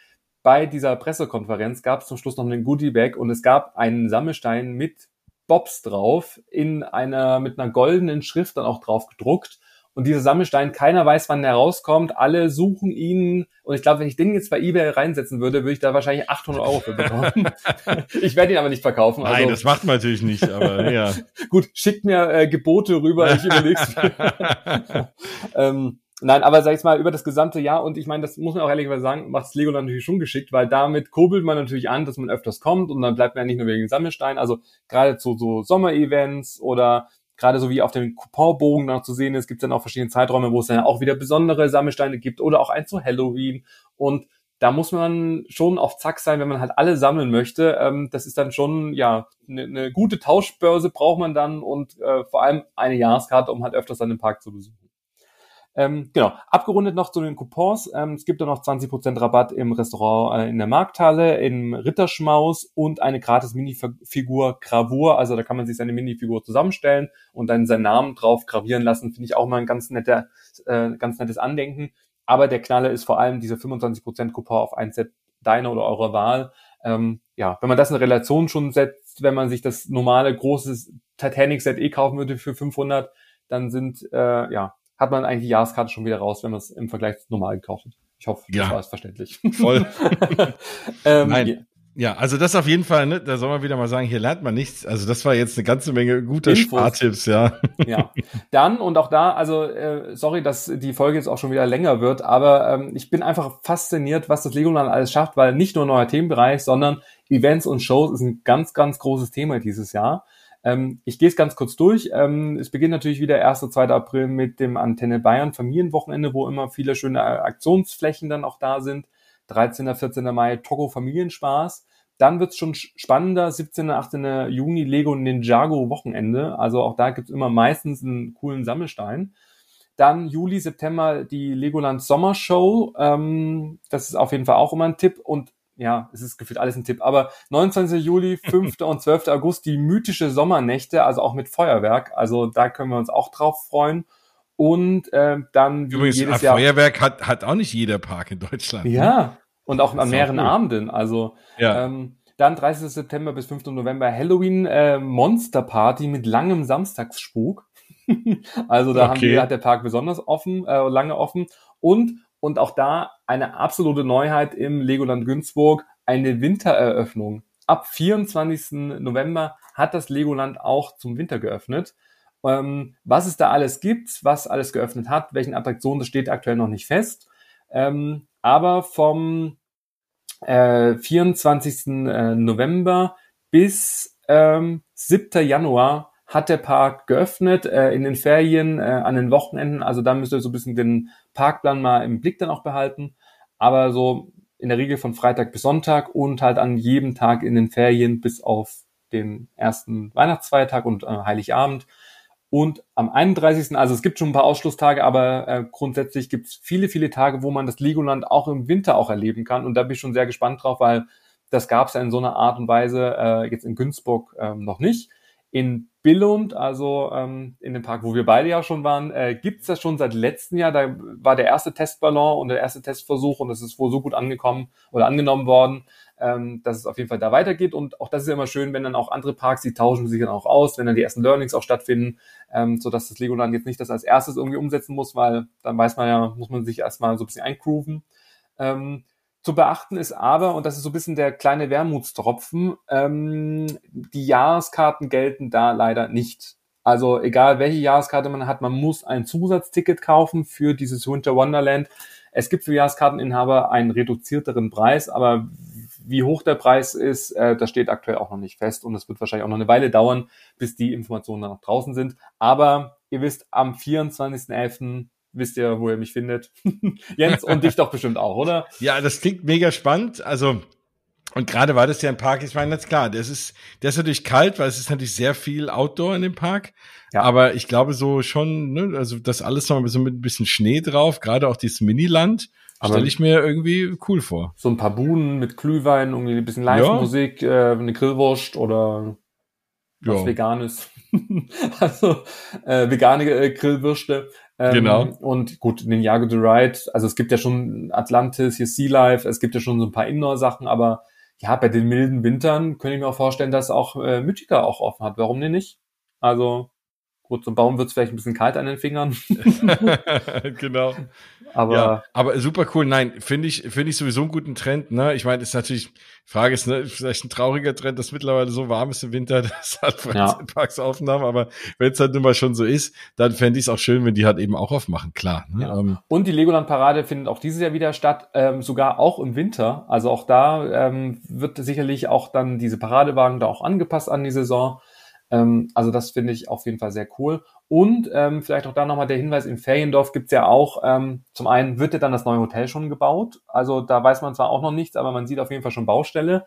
bei dieser Pressekonferenz gab es zum Schluss noch einen Goodie-Bag und es gab einen Sammelstein mit Bobs drauf, in einer, mit einer goldenen Schrift dann auch drauf gedruckt. Und dieser Sammelstein, keiner weiß, wann der rauskommt. Alle suchen ihn. Und ich glaube, wenn ich den jetzt bei eBay reinsetzen würde, würde ich da wahrscheinlich 800 Euro für bekommen. ich werde ihn aber nicht verkaufen. Nein, also, das macht man natürlich nicht, aber ja. Gut, schickt mir äh, Gebote rüber, ich überleg's ähm, Nein, aber sag ich mal, über das gesamte Jahr, und ich meine, das muss man auch ehrlich sagen, macht Lego natürlich schon geschickt, weil damit kurbelt man natürlich an, dass man öfters kommt und dann bleibt man ja nicht nur wegen Sammelstein, also gerade zu so Sommerevents oder gerade so wie auf dem Couponbogen noch zu sehen ist, gibt es dann auch verschiedene Zeiträume, wo es dann auch wieder besondere Sammelsteine gibt oder auch ein zu Halloween. Und da muss man schon auf Zack sein, wenn man halt alle sammeln möchte. Ähm, das ist dann schon, ja, eine ne gute Tauschbörse braucht man dann und äh, vor allem eine Jahreskarte, um halt öfters dann den Park zu besuchen. Ähm, genau, abgerundet noch zu den Coupons. Ähm, es gibt da noch 20% Rabatt im Restaurant äh, in der Markthalle, im Ritterschmaus und eine gratis Minifigur Gravur. Also da kann man sich seine Minifigur zusammenstellen und dann seinen Namen drauf gravieren lassen. Finde ich auch mal ein ganz, netter, äh, ganz nettes Andenken. Aber der Knaller ist vor allem diese 25% Coupon auf ein Set deiner oder eurer Wahl. Ähm, ja, wenn man das in Relation schon setzt, wenn man sich das normale große Titanic Set eh kaufen würde für 500, dann sind äh, ja hat man eigentlich die Jahreskarte schon wieder raus, wenn man es im Vergleich zu normal gekauft hat. Ich hoffe, ja. das war es verständlich. Voll. ähm, Nein. Ja, also das auf jeden Fall, ne, da soll man wieder mal sagen, hier lernt man nichts. Also das war jetzt eine ganze Menge guter Infos. Spartipps, ja. Ja. Dann und auch da, also äh, sorry, dass die Folge jetzt auch schon wieder länger wird, aber ähm, ich bin einfach fasziniert, was das Legoland alles schafft, weil nicht nur ein neuer Themenbereich, sondern Events und Shows ist ein ganz, ganz großes Thema dieses Jahr. Ähm, ich gehe es ganz kurz durch. Ähm, es beginnt natürlich wieder 1. 2. April mit dem Antenne Bayern Familienwochenende, wo immer viele schöne Aktionsflächen dann auch da sind. 13. 14. Mai Togo Familienspaß. Dann wird's schon spannender, 17. 18. Juni Lego Ninjago Wochenende. Also auch da gibt's immer meistens einen coolen Sammelstein. Dann Juli, September die Legoland Sommershow. Ähm, das ist auf jeden Fall auch immer ein Tipp. Und ja, es ist gefühlt alles ein Tipp, aber 29. Juli, 5. und 12. August die mythische Sommernächte, also auch mit Feuerwerk. Also da können wir uns auch drauf freuen. Und äh, dann wie Übrigens, jedes Jahr Feuerwerk hat, hat auch nicht jeder Park in Deutschland. Ne? Ja, ne? und auch an mehreren cool. Abenden. Also ja. ähm, dann 30. September bis 5. November Halloween äh, Monster Party mit langem Samstagsspuk. also da okay. haben wir, hat der Park besonders offen, äh, lange offen. Und und auch da eine absolute Neuheit im Legoland Günzburg, eine Wintereröffnung. Ab 24. November hat das Legoland auch zum Winter geöffnet. Ähm, was es da alles gibt, was alles geöffnet hat, welchen Attraktionen, das steht aktuell noch nicht fest. Ähm, aber vom äh, 24. Äh, November bis ähm, 7. Januar hat der Park geöffnet äh, in den Ferien, äh, an den Wochenenden. Also da müsst ihr so ein bisschen den Parkplan mal im Blick dann auch behalten. Aber so in der Regel von Freitag bis Sonntag und halt an jedem Tag in den Ferien bis auf den ersten Weihnachtsfeiertag und äh, Heiligabend. Und am 31. also es gibt schon ein paar Ausschlusstage, aber äh, grundsätzlich gibt es viele, viele Tage, wo man das Legoland auch im Winter auch erleben kann. Und da bin ich schon sehr gespannt drauf, weil das gab es ja in so einer Art und Weise äh, jetzt in Günzburg ähm, noch nicht. In Billund, also ähm, in dem Park, wo wir beide ja schon waren, äh, gibt das schon seit letztem Jahr. Da war der erste Testballon und der erste Testversuch und es ist wohl so gut angekommen oder angenommen worden, ähm, dass es auf jeden Fall da weitergeht. Und auch das ist ja immer schön, wenn dann auch andere Parks, die tauschen sich dann auch aus, wenn dann die ersten Learnings auch stattfinden, ähm, so dass das Legoland jetzt nicht das als erstes irgendwie umsetzen muss, weil dann weiß man ja, muss man sich erstmal so ein bisschen eingrooven. Ähm, zu beachten ist aber, und das ist so ein bisschen der kleine Wermutstropfen, ähm, die Jahreskarten gelten da leider nicht. Also egal welche Jahreskarte man hat, man muss ein Zusatzticket kaufen für dieses Winter Wonderland. Es gibt für Jahreskarteninhaber einen reduzierteren Preis, aber wie hoch der Preis ist, äh, das steht aktuell auch noch nicht fest und es wird wahrscheinlich auch noch eine Weile dauern, bis die Informationen dann noch draußen sind. Aber ihr wisst, am 24.11 wisst ihr, wo ihr mich findet. Jens und dich doch bestimmt auch, oder? Ja, das klingt mega spannend. Also, und gerade war das ja ein Park, ich meine, das ist klar, das ist, der ist natürlich kalt, weil es ist natürlich sehr viel Outdoor in dem Park. Ja. Aber ich glaube so schon, ne, also das alles noch so mit ein bisschen Schnee drauf, gerade auch dieses Miniland, stelle ich mir irgendwie cool vor. So ein paar Buhnen mit Glühwein, irgendwie ein bisschen Live-Musik, ja. äh, eine Grillwurst oder was ja. Veganes. also äh, vegane äh, Grillwürste. Ähm, genau. Und gut, Ninjago the Ride, also es gibt ja schon Atlantis, hier Sea Life, es gibt ja schon so ein paar Indoor-Sachen, aber ja, bei den milden Wintern könnte ich mir auch vorstellen, dass auch äh, Mythica auch offen hat. Warum denn nicht? Also Gut, zum Baum wird es vielleicht ein bisschen kalt an den Fingern. genau. Aber, ja, aber super cool. Nein, finde ich, finde ich sowieso einen guten Trend. Ne? Ich meine, ist natürlich, Frage ist, ne, vielleicht ein trauriger Trend, dass mittlerweile so warm ist im Winter, dass halt Freizeitparks ja. aufnahmen. Aber wenn es halt nun mal schon so ist, dann fände ich es auch schön, wenn die halt eben auch aufmachen, klar. Ne? Ja. Ähm, Und die Legoland-Parade findet auch dieses Jahr wieder statt, ähm, sogar auch im Winter. Also auch da ähm, wird sicherlich auch dann diese Paradewagen da auch angepasst an die Saison. Ähm, also das finde ich auf jeden Fall sehr cool. Und ähm, vielleicht auch da nochmal der Hinweis, im Feriendorf gibt's ja auch, ähm, zum einen wird ja dann das neue Hotel schon gebaut. Also da weiß man zwar auch noch nichts, aber man sieht auf jeden Fall schon Baustelle.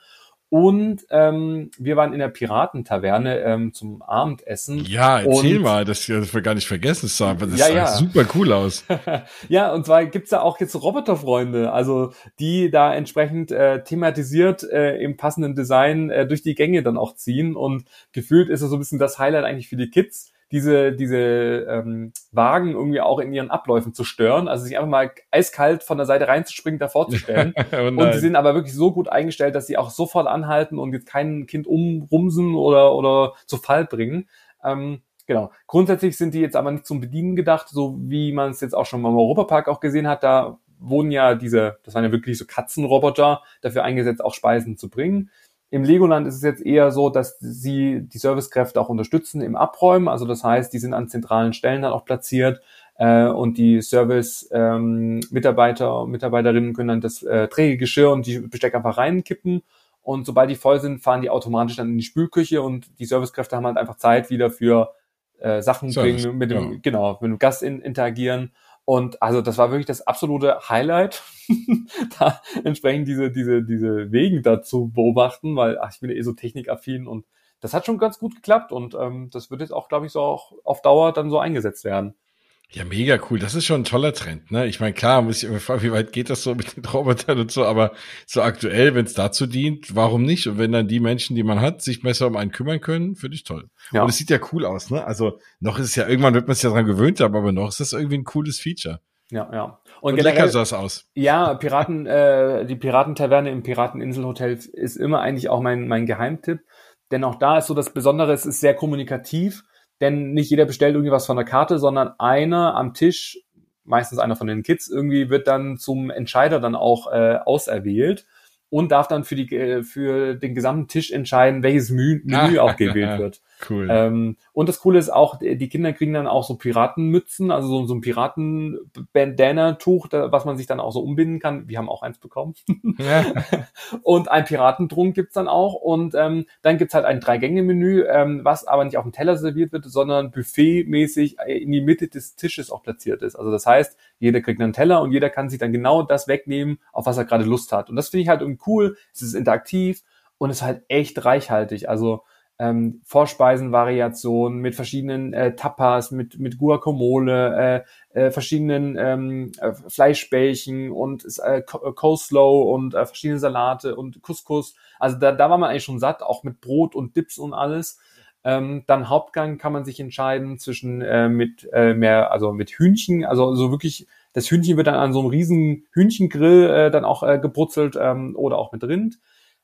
Und ähm, wir waren in der Piratentaverne ähm, zum Abendessen. Ja, erzähl und, mal, das, das wir gar nicht vergessen haben. Das ja, sah ja. super cool aus. ja, und zwar gibt's da auch jetzt Roboterfreunde, also die da entsprechend äh, thematisiert äh, im passenden Design äh, durch die Gänge dann auch ziehen. Und gefühlt ist es so ein bisschen das Highlight eigentlich für die Kids diese, diese ähm, Wagen irgendwie auch in ihren Abläufen zu stören. Also sich einfach mal eiskalt von der Seite reinzuspringen, davor zu stellen. oh und die sind aber wirklich so gut eingestellt, dass sie auch sofort anhalten und jetzt kein Kind umrumsen oder, oder zu Fall bringen. Ähm, genau. Grundsätzlich sind die jetzt aber nicht zum Bedienen gedacht, so wie man es jetzt auch schon beim Europapark auch gesehen hat. Da wurden ja diese, das waren ja wirklich so Katzenroboter, dafür eingesetzt, auch Speisen zu bringen. Im Legoland ist es jetzt eher so, dass sie die Servicekräfte auch unterstützen im Abräumen. Also das heißt, die sind an zentralen Stellen dann auch platziert äh, und die Service-Mitarbeiter ähm, Mitarbeiterinnen können dann das äh, träge Geschirr und die Besteck einfach reinkippen. Und sobald die voll sind, fahren die automatisch dann in die Spülküche und die Servicekräfte haben halt einfach Zeit wieder für äh, Sachen Service, bringen, mit dem, ja. genau, mit dem Gast in, interagieren. Und also das war wirklich das absolute Highlight, da entsprechend diese, diese, diese Wegen dazu beobachten, weil ach, ich bin ja eh so technikaffin und das hat schon ganz gut geklappt und ähm, das wird jetzt auch, glaube ich, so auch auf Dauer dann so eingesetzt werden. Ja, mega cool. Das ist schon ein toller Trend. Ne? Ich meine, klar, muss ich immer fragen, wie weit geht das so mit den Robotern und so, aber so aktuell, wenn es dazu dient, warum nicht? Und wenn dann die Menschen, die man hat, sich besser um einen kümmern können, finde ich toll. Ja. Und es sieht ja cool aus, ne? Also noch ist es ja, irgendwann wird man es ja dran gewöhnt haben, aber noch ist das irgendwie ein cooles Feature. Ja, ja. Und, und generell, lecker sah es aus. Ja, Piraten, äh, die Piratentaverne im Pirateninselhotel ist immer eigentlich auch mein, mein Geheimtipp. Denn auch da ist so das Besondere, es ist sehr kommunikativ denn nicht jeder bestellt irgendwie was von der Karte, sondern einer am Tisch, meistens einer von den Kids, irgendwie wird dann zum Entscheider dann auch äh, auserwählt und darf dann für die äh, für den gesamten Tisch entscheiden, welches Menü, Menü auch gewählt wird. Cool. Ähm, und das Coole ist auch, die Kinder kriegen dann auch so Piratenmützen, also so, so ein Piraten-Bandana-Tuch, was man sich dann auch so umbinden kann. Wir haben auch eins bekommen. Ja. und ein Piratentrunk gibt's dann auch. Und ähm, dann gibt's halt ein Drei-Gänge-Menü, ähm, was aber nicht auf dem Teller serviert wird, sondern buffetmäßig in die Mitte des Tisches auch platziert ist. Also das heißt, jeder kriegt einen Teller und jeder kann sich dann genau das wegnehmen, auf was er gerade Lust hat. Und das finde ich halt irgendwie cool, es ist interaktiv und es ist halt echt reichhaltig. Also ähm, Vorspeisenvariationen mit verschiedenen äh, Tapas, mit, mit Guacamole, äh, äh, verschiedenen ähm, äh, Fleischbällchen und äh, Coleslaw und äh, verschiedene Salate und Couscous. Also da, da war man eigentlich schon satt, auch mit Brot und Dips und alles. Ähm, dann Hauptgang kann man sich entscheiden zwischen äh, mit äh, mehr, also mit Hühnchen, also so wirklich, das Hühnchen wird dann an so einem riesen Hühnchengrill äh, dann auch äh, gebrutzelt ähm, oder auch mit Rind.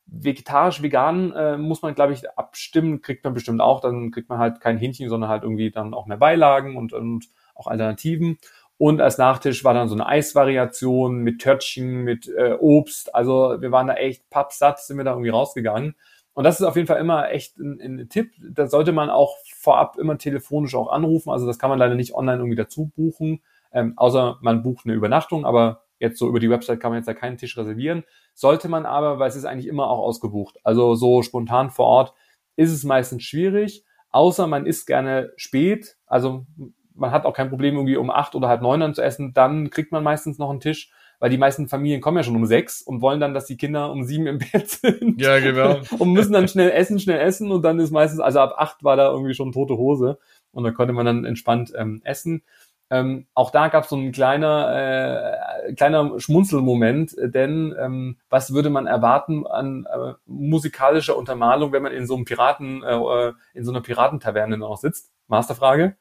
Vegetarisch, vegan äh, muss man, glaube ich, abstimmen, kriegt man bestimmt auch. Dann kriegt man halt kein Hähnchen, sondern halt irgendwie dann auch mehr Beilagen und, und auch Alternativen. Und als Nachtisch war dann so eine Eisvariation mit Törtchen, mit äh, Obst. Also wir waren da echt pappsatt, sind wir da irgendwie rausgegangen. Und das ist auf jeden Fall immer echt ein, ein Tipp. Da sollte man auch vorab immer telefonisch auch anrufen. Also das kann man leider nicht online irgendwie dazu buchen, ähm, außer man bucht eine Übernachtung. Aber jetzt so über die Website kann man jetzt ja keinen Tisch reservieren. Sollte man aber, weil es ist eigentlich immer auch ausgebucht. Also so spontan vor Ort ist es meistens schwierig, außer man isst gerne spät. Also man hat auch kein Problem, irgendwie um acht oder halb neun dann zu essen. Dann kriegt man meistens noch einen Tisch weil die meisten Familien kommen ja schon um sechs und wollen dann, dass die Kinder um sieben im Bett sind. Ja, genau. und müssen dann schnell essen, schnell essen und dann ist meistens, also ab acht war da irgendwie schon tote Hose und da konnte man dann entspannt ähm, essen. Ähm, auch da gab es so ein kleiner, äh, kleiner Schmunzelmoment, denn ähm, was würde man erwarten an äh, musikalischer Untermalung, wenn man in so einem Piraten, äh, in so einer Piratentaverne noch sitzt? Masterfrage?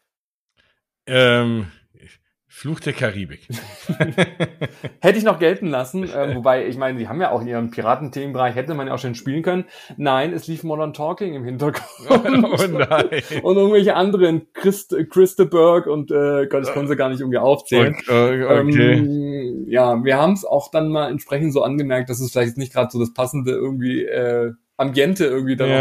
Ähm, Fluch der Karibik. hätte ich noch gelten lassen, äh, wobei, ich meine, die haben ja auch in ihrem Piratenthemenbereich, hätte man ja auch schon spielen können. Nein, es lief Modern Talking im Hintergrund. oh nein. Und irgendwelche anderen, Christ, Christeberg und äh, Gott, das konnten sie gar nicht irgendwie aufzählen. Okay. okay. Ähm, ja, wir haben es auch dann mal entsprechend so angemerkt, dass es vielleicht nicht gerade so das Passende irgendwie äh, Ambiente irgendwie dann ja.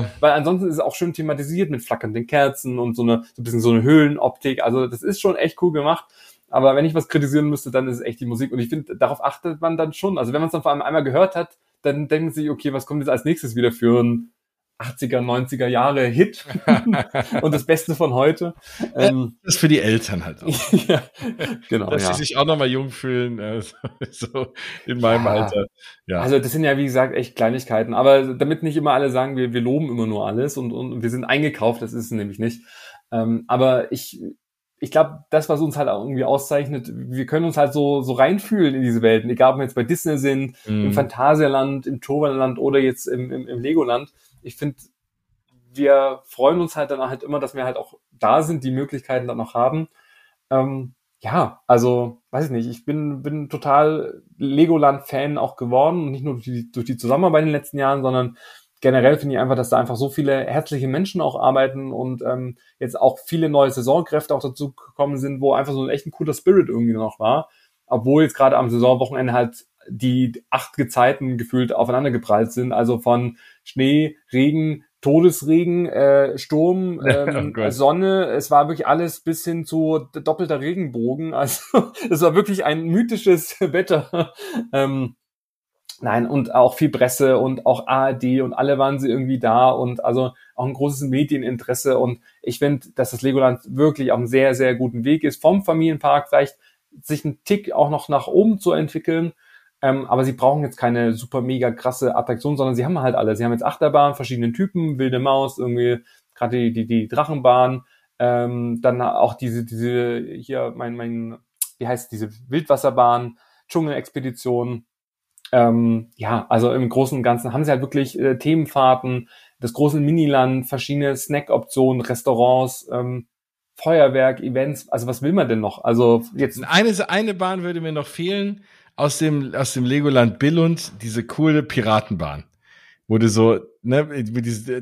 schafft. Weil ansonsten ist es auch schön thematisiert mit flackernden Kerzen und so eine, so ein bisschen so eine Höhlenoptik. Also das ist schon echt cool gemacht. Aber wenn ich was kritisieren müsste, dann ist es echt die Musik. Und ich finde, darauf achtet man dann schon. Also wenn man es dann vor allem einmal gehört hat, dann denkt man sich, okay, was kommt jetzt als nächstes wieder für ein 80er, 90er Jahre Hit und das Beste von heute. Ähm, das ist für die Eltern halt auch. ja, genau. Dass ja. sie sich auch nochmal jung fühlen, äh, so in meinem ja. Alter. Ja. Also das sind ja, wie gesagt, echt Kleinigkeiten. Aber damit nicht immer alle sagen, wir, wir loben immer nur alles und, und wir sind eingekauft, das ist es nämlich nicht. Ähm, aber ich, ich glaube, das, was uns halt auch irgendwie auszeichnet, wir können uns halt so, so reinfühlen in diese Welten, egal ob wir jetzt bei Disney sind, mm. im Phantasialand, im Toverland oder jetzt im, im, im Legoland ich finde, wir freuen uns halt dann halt immer, dass wir halt auch da sind, die Möglichkeiten dann noch haben. Ähm, ja, also, weiß ich nicht, ich bin, bin total Legoland-Fan auch geworden, nicht nur durch die, durch die Zusammenarbeit in den letzten Jahren, sondern generell finde ich einfach, dass da einfach so viele herzliche Menschen auch arbeiten und ähm, jetzt auch viele neue Saisonkräfte auch dazu gekommen sind, wo einfach so ein echt ein cooler Spirit irgendwie noch war. Obwohl jetzt gerade am Saisonwochenende halt die acht Gezeiten gefühlt aufeinander geprallt sind. Also von Schnee, Regen, Todesregen, äh, Sturm, ähm, oh Sonne. Es war wirklich alles bis hin zu doppelter Regenbogen. Also es war wirklich ein mythisches Wetter. ähm, nein, und auch viel Presse und auch ARD und alle waren sie irgendwie da und also auch ein großes Medieninteresse. Und ich finde, dass das Legoland wirklich auf einem sehr, sehr guten Weg ist, vom Familienpark vielleicht sich einen Tick auch noch nach oben zu entwickeln ähm, aber sie brauchen jetzt keine super mega krasse Attraktion, sondern sie haben halt alle. Sie haben jetzt Achterbahn, verschiedene Typen, wilde Maus, irgendwie gerade die, die, die Drachenbahn, ähm, dann auch diese, diese, hier, mein, mein, wie heißt diese Wildwasserbahn, Dschungelexpedition. Ähm, ja, also im Großen und Ganzen haben sie halt wirklich äh, Themenfahrten, das große Miniland, verschiedene Snack-Optionen, Restaurants, ähm, Feuerwerk, Events, also was will man denn noch? Also jetzt. Eine, eine Bahn würde mir noch fehlen, aus dem, aus dem Legoland Billund diese coole Piratenbahn. Du so, ne,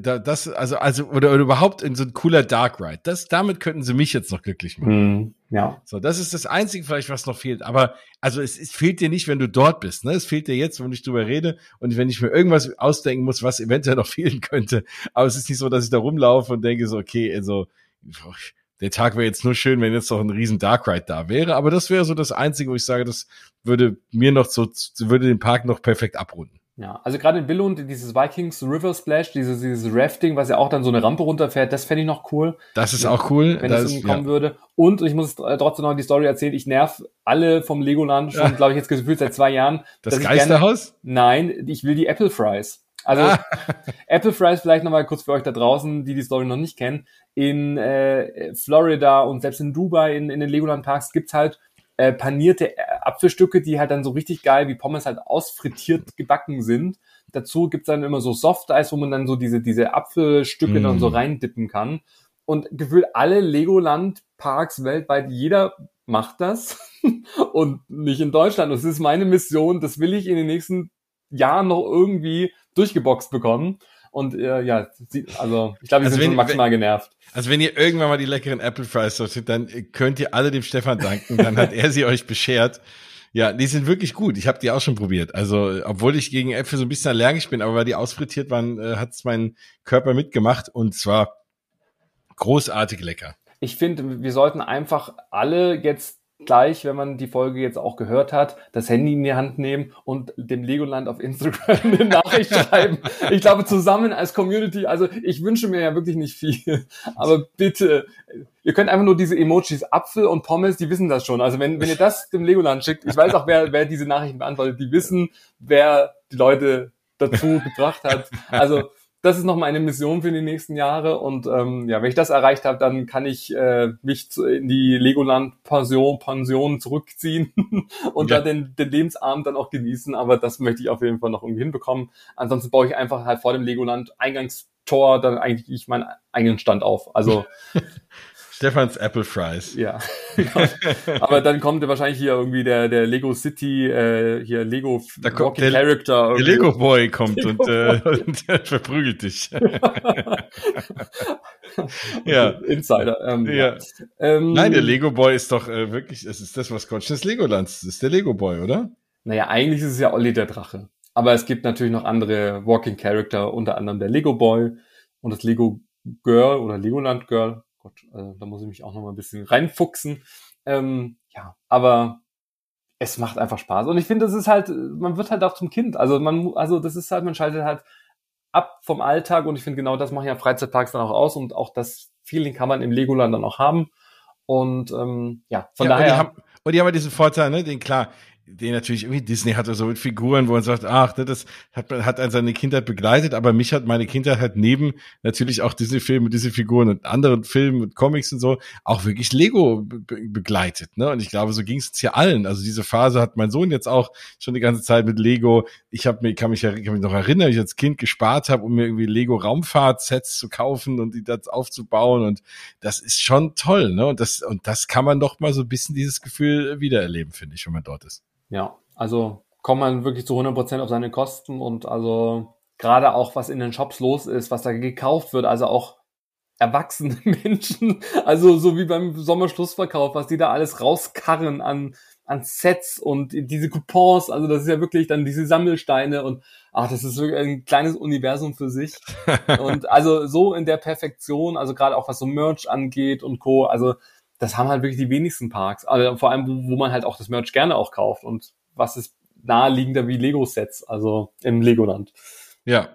das, also, also, oder, oder überhaupt in so ein cooler Dark Ride. Das, damit könnten sie mich jetzt noch glücklich machen. Mm, ja. So, das ist das Einzige vielleicht, was noch fehlt. Aber, also, es, es fehlt dir nicht, wenn du dort bist, ne? Es fehlt dir jetzt, wenn ich drüber rede und wenn ich mir irgendwas ausdenken muss, was eventuell noch fehlen könnte. Aber es ist nicht so, dass ich da rumlaufe und denke so, okay, also, der Tag wäre jetzt nur schön, wenn jetzt noch ein riesen Dark Ride da wäre. Aber das wäre so das Einzige, wo ich sage, das würde mir noch so, würde den Park noch perfekt abrunden. Ja, also gerade in Billund, dieses Vikings River Splash, dieses, dieses Rafting, was ja auch dann so eine Rampe runterfährt, das fände ich noch cool. Das ist auch cool. Wenn es kommen ja. würde. Und ich muss trotzdem noch die Story erzählen, ich nerv alle vom Legoland schon, ja. glaube ich, jetzt gefühlt seit zwei Jahren. Das Geisterhaus? Gerne, nein, ich will die Apple Fries. Also ah. Apple Fries vielleicht nochmal kurz für euch da draußen, die die Story noch nicht kennen. In äh, Florida und selbst in Dubai, in, in den Legoland Parks gibt's halt äh, panierte äh, Apfelstücke, die halt dann so richtig geil wie Pommes halt ausfrittiert gebacken sind. Dazu gibt's dann immer so Soft-Eis, wo man dann so diese, diese Apfelstücke mm. dann so reindippen kann. Und gefühlt alle Legoland-Parks weltweit, jeder macht das und nicht in Deutschland. Das ist meine Mission, das will ich in den nächsten Jahren noch irgendwie durchgeboxt bekommen. Und äh, ja, also ich glaube, wir also sind schon maximal wenn, genervt. Also wenn ihr irgendwann mal die leckeren Apple Fries sortiert, dann könnt ihr alle dem Stefan danken. Dann hat er sie euch beschert. Ja, die sind wirklich gut. Ich habe die auch schon probiert. Also, obwohl ich gegen Äpfel so ein bisschen allergisch bin, aber weil die ausfrittiert waren, äh, hat es mein Körper mitgemacht und zwar großartig lecker. Ich finde, wir sollten einfach alle jetzt gleich, wenn man die Folge jetzt auch gehört hat, das Handy in die Hand nehmen und dem Legoland auf Instagram eine Nachricht schreiben. Ich glaube, zusammen als Community, also ich wünsche mir ja wirklich nicht viel, aber bitte, ihr könnt einfach nur diese Emojis Apfel und Pommes, die wissen das schon. Also wenn, wenn ihr das dem Legoland schickt, ich weiß auch, wer, wer diese Nachrichten beantwortet, die wissen, wer die Leute dazu gebracht hat. Also das ist noch meine Mission für die nächsten Jahre. Und ähm, ja, wenn ich das erreicht habe, dann kann ich äh, mich zu, in die Legoland-Pension Pension zurückziehen und ja. da den, den Lebensabend dann auch genießen. Aber das möchte ich auf jeden Fall noch irgendwie hinbekommen. Ansonsten baue ich einfach halt vor dem Legoland Eingangstor dann eigentlich meinen eigenen Stand auf. Also Stefans Apple Fries. Ja. Aber dann kommt wahrscheinlich hier irgendwie der, der Lego City, äh, hier Lego da kommt der, Character. Der Lego Boy kommt Lego und, äh, und verprügelt dich. ja. Insider. Ähm, ja. Ähm, Nein, der Lego Boy ist doch äh, wirklich, es ist das Maskottchen des Legolands. Ist der Lego Boy, oder? Naja, eigentlich ist es ja Olli der Drache. Aber es gibt natürlich noch andere Walking Character, unter anderem der Lego Boy und das Lego Girl oder Legoland Girl Gott, äh, da muss ich mich auch noch mal ein bisschen reinfuchsen. Ähm, ja, aber es macht einfach Spaß. Und ich finde, das ist halt, man wird halt auch zum Kind. Also man, also das ist halt, man schaltet halt ab vom Alltag und ich finde genau das machen ja Freizeitparks dann auch aus und auch das Feeling kann man im Legoland dann auch haben. Und ähm, ja, von ja, daher. Und die, haben, und die haben diesen Vorteil, ne, den klar, den natürlich irgendwie Disney hatte so mit Figuren, wo man sagt, ach, ne, das hat, hat an seine Kindheit begleitet, aber mich hat meine Kindheit halt neben natürlich auch Disney-Filme, Disney-Figuren und anderen Filmen und Comics und so auch wirklich Lego be begleitet, ne? Und ich glaube, so ging es uns hier allen. Also diese Phase hat mein Sohn jetzt auch schon die ganze Zeit mit Lego. Ich habe mir, kann mich, kann mich noch erinnern, ich als Kind gespart habe, um mir irgendwie Lego Raumfahrt-Sets zu kaufen und die das aufzubauen und das ist schon toll, ne? Und das und das kann man doch mal so ein bisschen dieses Gefühl wiedererleben, finde ich, wenn man dort ist. Ja, also kommt man wirklich zu 100 Prozent auf seine Kosten und also gerade auch, was in den Shops los ist, was da gekauft wird, also auch erwachsene Menschen, also so wie beim Sommerschlussverkauf, was die da alles rauskarren an, an Sets und diese Coupons, also das ist ja wirklich dann diese Sammelsteine und ach, das ist wirklich ein kleines Universum für sich. und also so in der Perfektion, also gerade auch was so Merch angeht und Co., also das haben halt wirklich die wenigsten Parks. Also vor allem, wo, wo man halt auch das Merch gerne auch kauft. Und was ist naheliegender wie Lego-Sets, also im Legoland. Ja,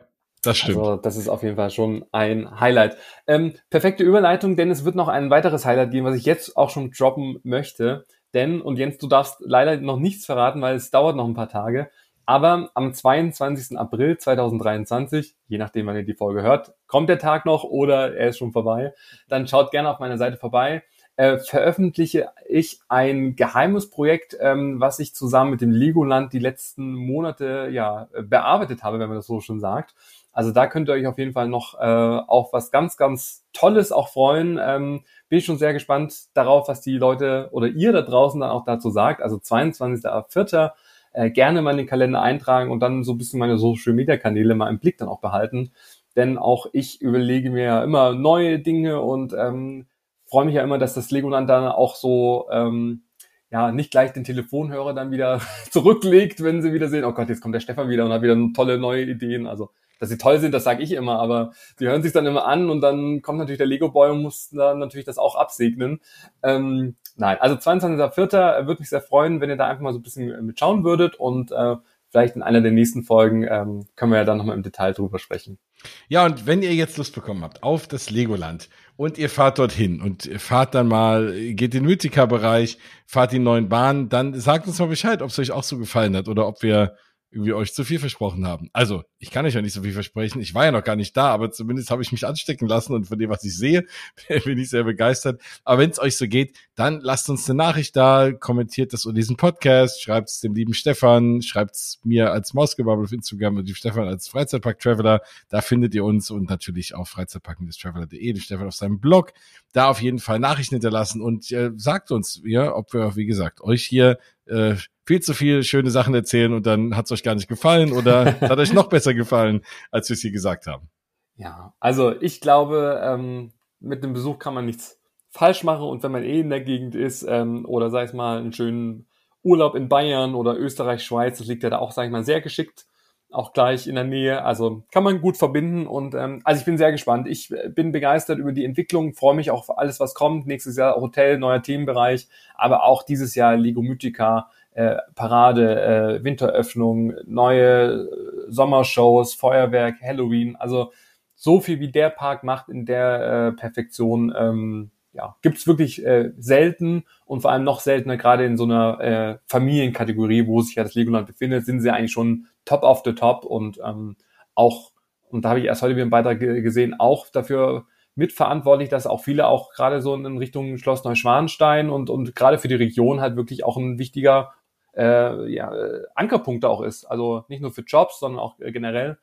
das stimmt. Also das ist auf jeden Fall schon ein Highlight. Ähm, perfekte Überleitung, denn es wird noch ein weiteres Highlight geben, was ich jetzt auch schon droppen möchte. Denn, und Jens, du darfst leider noch nichts verraten, weil es dauert noch ein paar Tage. Aber am 22. April 2023, je nachdem, wann ihr die Folge hört, kommt der Tag noch oder er ist schon vorbei. Dann schaut gerne auf meiner Seite vorbei äh, veröffentliche ich ein geheimes Projekt, ähm, was ich zusammen mit dem Legoland die letzten Monate ja bearbeitet habe, wenn man das so schon sagt. Also da könnt ihr euch auf jeden Fall noch äh, auf was ganz, ganz Tolles auch freuen. Ähm, bin ich schon sehr gespannt darauf, was die Leute oder ihr da draußen dann auch dazu sagt. Also 22.04. Äh, gerne mal in den Kalender eintragen und dann so ein bisschen meine Social Media Kanäle mal im Blick dann auch behalten. Denn auch ich überlege mir ja immer neue Dinge und ähm, freue mich ja immer, dass das Legoland dann auch so ähm, ja nicht gleich den Telefonhörer dann wieder zurücklegt, wenn sie wieder sehen, oh Gott, jetzt kommt der Stefan wieder und hat wieder tolle neue Ideen. Also dass sie toll sind, das sage ich immer, aber sie hören sich dann immer an und dann kommt natürlich der Lego Boy und muss dann natürlich das auch absegnen. Ähm, nein, also 22.04. würde mich sehr freuen, wenn ihr da einfach mal so ein bisschen mitschauen würdet und äh, vielleicht in einer der nächsten Folgen ähm, können wir ja dann nochmal im Detail drüber sprechen. Ja, und wenn ihr jetzt Lust bekommen habt auf das Legoland und ihr fahrt dorthin und fahrt dann mal, geht den Mythica-Bereich, fahrt die neuen Bahnen, dann sagt uns mal Bescheid, ob es euch auch so gefallen hat oder ob wir irgendwie euch zu viel versprochen haben. Also, ich kann euch ja nicht so viel versprechen. Ich war ja noch gar nicht da, aber zumindest habe ich mich anstecken lassen und von dem, was ich sehe, bin ich sehr begeistert. Aber wenn es euch so geht, dann lasst uns eine Nachricht da, kommentiert das unter diesen Podcast, schreibt es dem lieben Stefan, schreibt es mir als Mausgebubble auf Instagram und dem Stefan als Freizeitpark-Traveler. Da findet ihr uns und natürlich auf freizeitpark-traveler.de, den Stefan auf seinem Blog. Da auf jeden Fall Nachrichten hinterlassen und äh, sagt uns, ja, ob wir, wie gesagt, euch hier äh, viel zu viel schöne Sachen erzählen und dann hat es euch gar nicht gefallen oder hat euch noch besser gefallen, als wir es hier gesagt haben. Ja, also ich glaube, ähm, mit dem Besuch kann man nichts falsch machen und wenn man eh in der Gegend ist ähm, oder sag ich mal einen schönen Urlaub in Bayern oder Österreich, Schweiz, das liegt ja da auch, sag ich mal, sehr geschickt, auch gleich in der Nähe. Also kann man gut verbinden und ähm, also ich bin sehr gespannt. Ich äh, bin begeistert über die Entwicklung, freue mich auf alles, was kommt. Nächstes Jahr Hotel, neuer Themenbereich, aber auch dieses Jahr Lego Mythica äh, Parade, äh, Winteröffnung, neue äh, Sommershows, Feuerwerk, Halloween. Also so viel wie der Park macht in der äh, Perfektion, ähm, ja, gibt's wirklich äh, selten und vor allem noch seltener, gerade in so einer äh, Familienkategorie, wo sich ja das Legoland befindet, sind sie eigentlich schon top of the top und ähm, auch, und da habe ich erst heute wieder einen Beitrag gesehen, auch dafür mitverantwortlich, dass auch viele auch gerade so in Richtung Schloss Neuschwanstein und, und gerade für die Region halt wirklich auch ein wichtiger äh, ja, Ankerpunkt auch ist. Also nicht nur für Jobs, sondern auch äh, generell.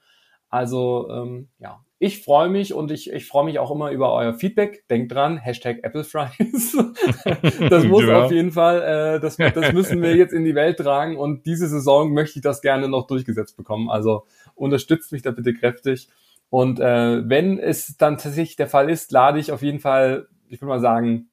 Also ähm, ja, ich freue mich und ich, ich freue mich auch immer über euer Feedback. Denkt dran, Hashtag Applefries. das muss ja. auf jeden Fall, äh, das, das müssen wir jetzt in die Welt tragen und diese Saison möchte ich das gerne noch durchgesetzt bekommen. Also unterstützt mich da bitte kräftig. Und äh, wenn es dann tatsächlich der Fall ist, lade ich auf jeden Fall, ich würde mal sagen,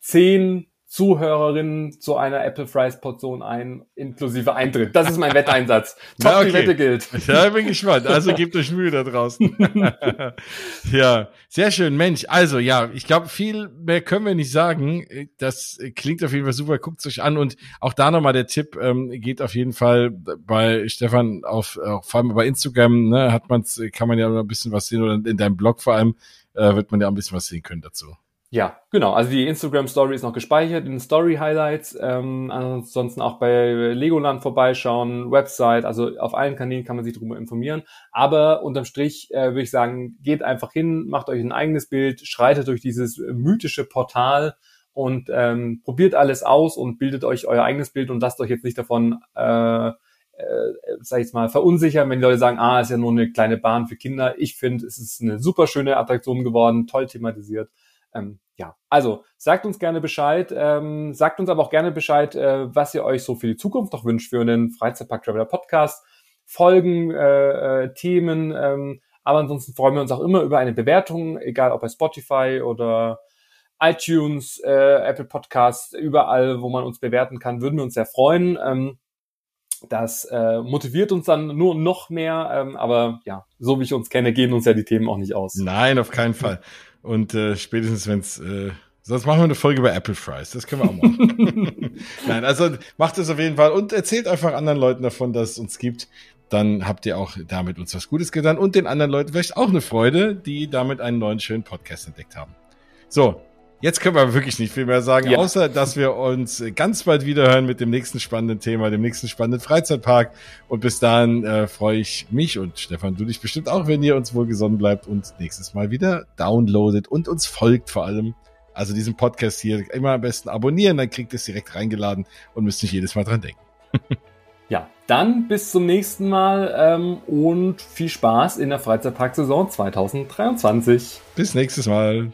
zehn Zuhörerinnen zu einer Apple Fries Portion ein, inklusive Eintritt. Das ist mein Wetteinsatz. Top, ja, okay. die Wette gilt. Ja, bin gespannt. Also gebt euch Mühe da draußen. ja, sehr schön. Mensch, also ja, ich glaube, viel mehr können wir nicht sagen. Das klingt auf jeden Fall super. Guckt euch an und auch da nochmal der Tipp, ähm, geht auf jeden Fall bei Stefan auf, äh, vor allem bei Instagram, ne, hat man's, kann man ja noch ein bisschen was sehen oder in deinem Blog vor allem, äh, wird man ja auch ein bisschen was sehen können dazu. Ja, genau. Also die Instagram Story ist noch gespeichert in Story Highlights. Ähm, ansonsten auch bei Legoland vorbeischauen, Website, also auf allen Kanälen kann man sich darüber informieren. Aber unterm Strich äh, würde ich sagen, geht einfach hin, macht euch ein eigenes Bild, schreitet durch dieses mythische Portal und ähm, probiert alles aus und bildet euch euer eigenes Bild und lasst euch jetzt nicht davon äh, äh, sag ich jetzt mal, verunsichern, wenn die Leute sagen, ah, ist ja nur eine kleine Bahn für Kinder. Ich finde, es ist eine super schöne Attraktion geworden, toll thematisiert. Ähm, ja, also sagt uns gerne Bescheid, ähm, sagt uns aber auch gerne Bescheid, äh, was ihr euch so für die Zukunft noch wünscht für einen Freizeitpark Traveler Podcast, Folgen, äh, äh, Themen. Ähm, aber ansonsten freuen wir uns auch immer über eine Bewertung, egal ob bei Spotify oder iTunes, äh, Apple Podcasts, überall, wo man uns bewerten kann, würden wir uns sehr freuen. Ähm, das äh, motiviert uns dann nur noch mehr, ähm, aber ja, so wie ich uns kenne, gehen uns ja die Themen auch nicht aus. Nein, auf keinen Fall. Und äh, spätestens, wenn es äh, Sonst machen wir eine Folge über Apple Fries. Das können wir auch machen. Nein, also macht es auf jeden Fall und erzählt einfach anderen Leuten davon, dass es uns gibt. Dann habt ihr auch damit uns was Gutes getan und den anderen Leuten vielleicht auch eine Freude, die damit einen neuen schönen Podcast entdeckt haben. So, Jetzt können wir wirklich nicht viel mehr sagen, ja. außer dass wir uns ganz bald wieder hören mit dem nächsten spannenden Thema, dem nächsten spannenden Freizeitpark. Und bis dahin äh, freue ich mich und Stefan, du dich bestimmt auch, wenn ihr uns wohlgesonnen bleibt und nächstes Mal wieder downloadet und uns folgt vor allem. Also diesen Podcast hier immer am besten abonnieren, dann kriegt ihr es direkt reingeladen und müsst nicht jedes Mal dran denken. ja, dann bis zum nächsten Mal ähm, und viel Spaß in der Freizeitpark-Saison 2023. Bis nächstes Mal.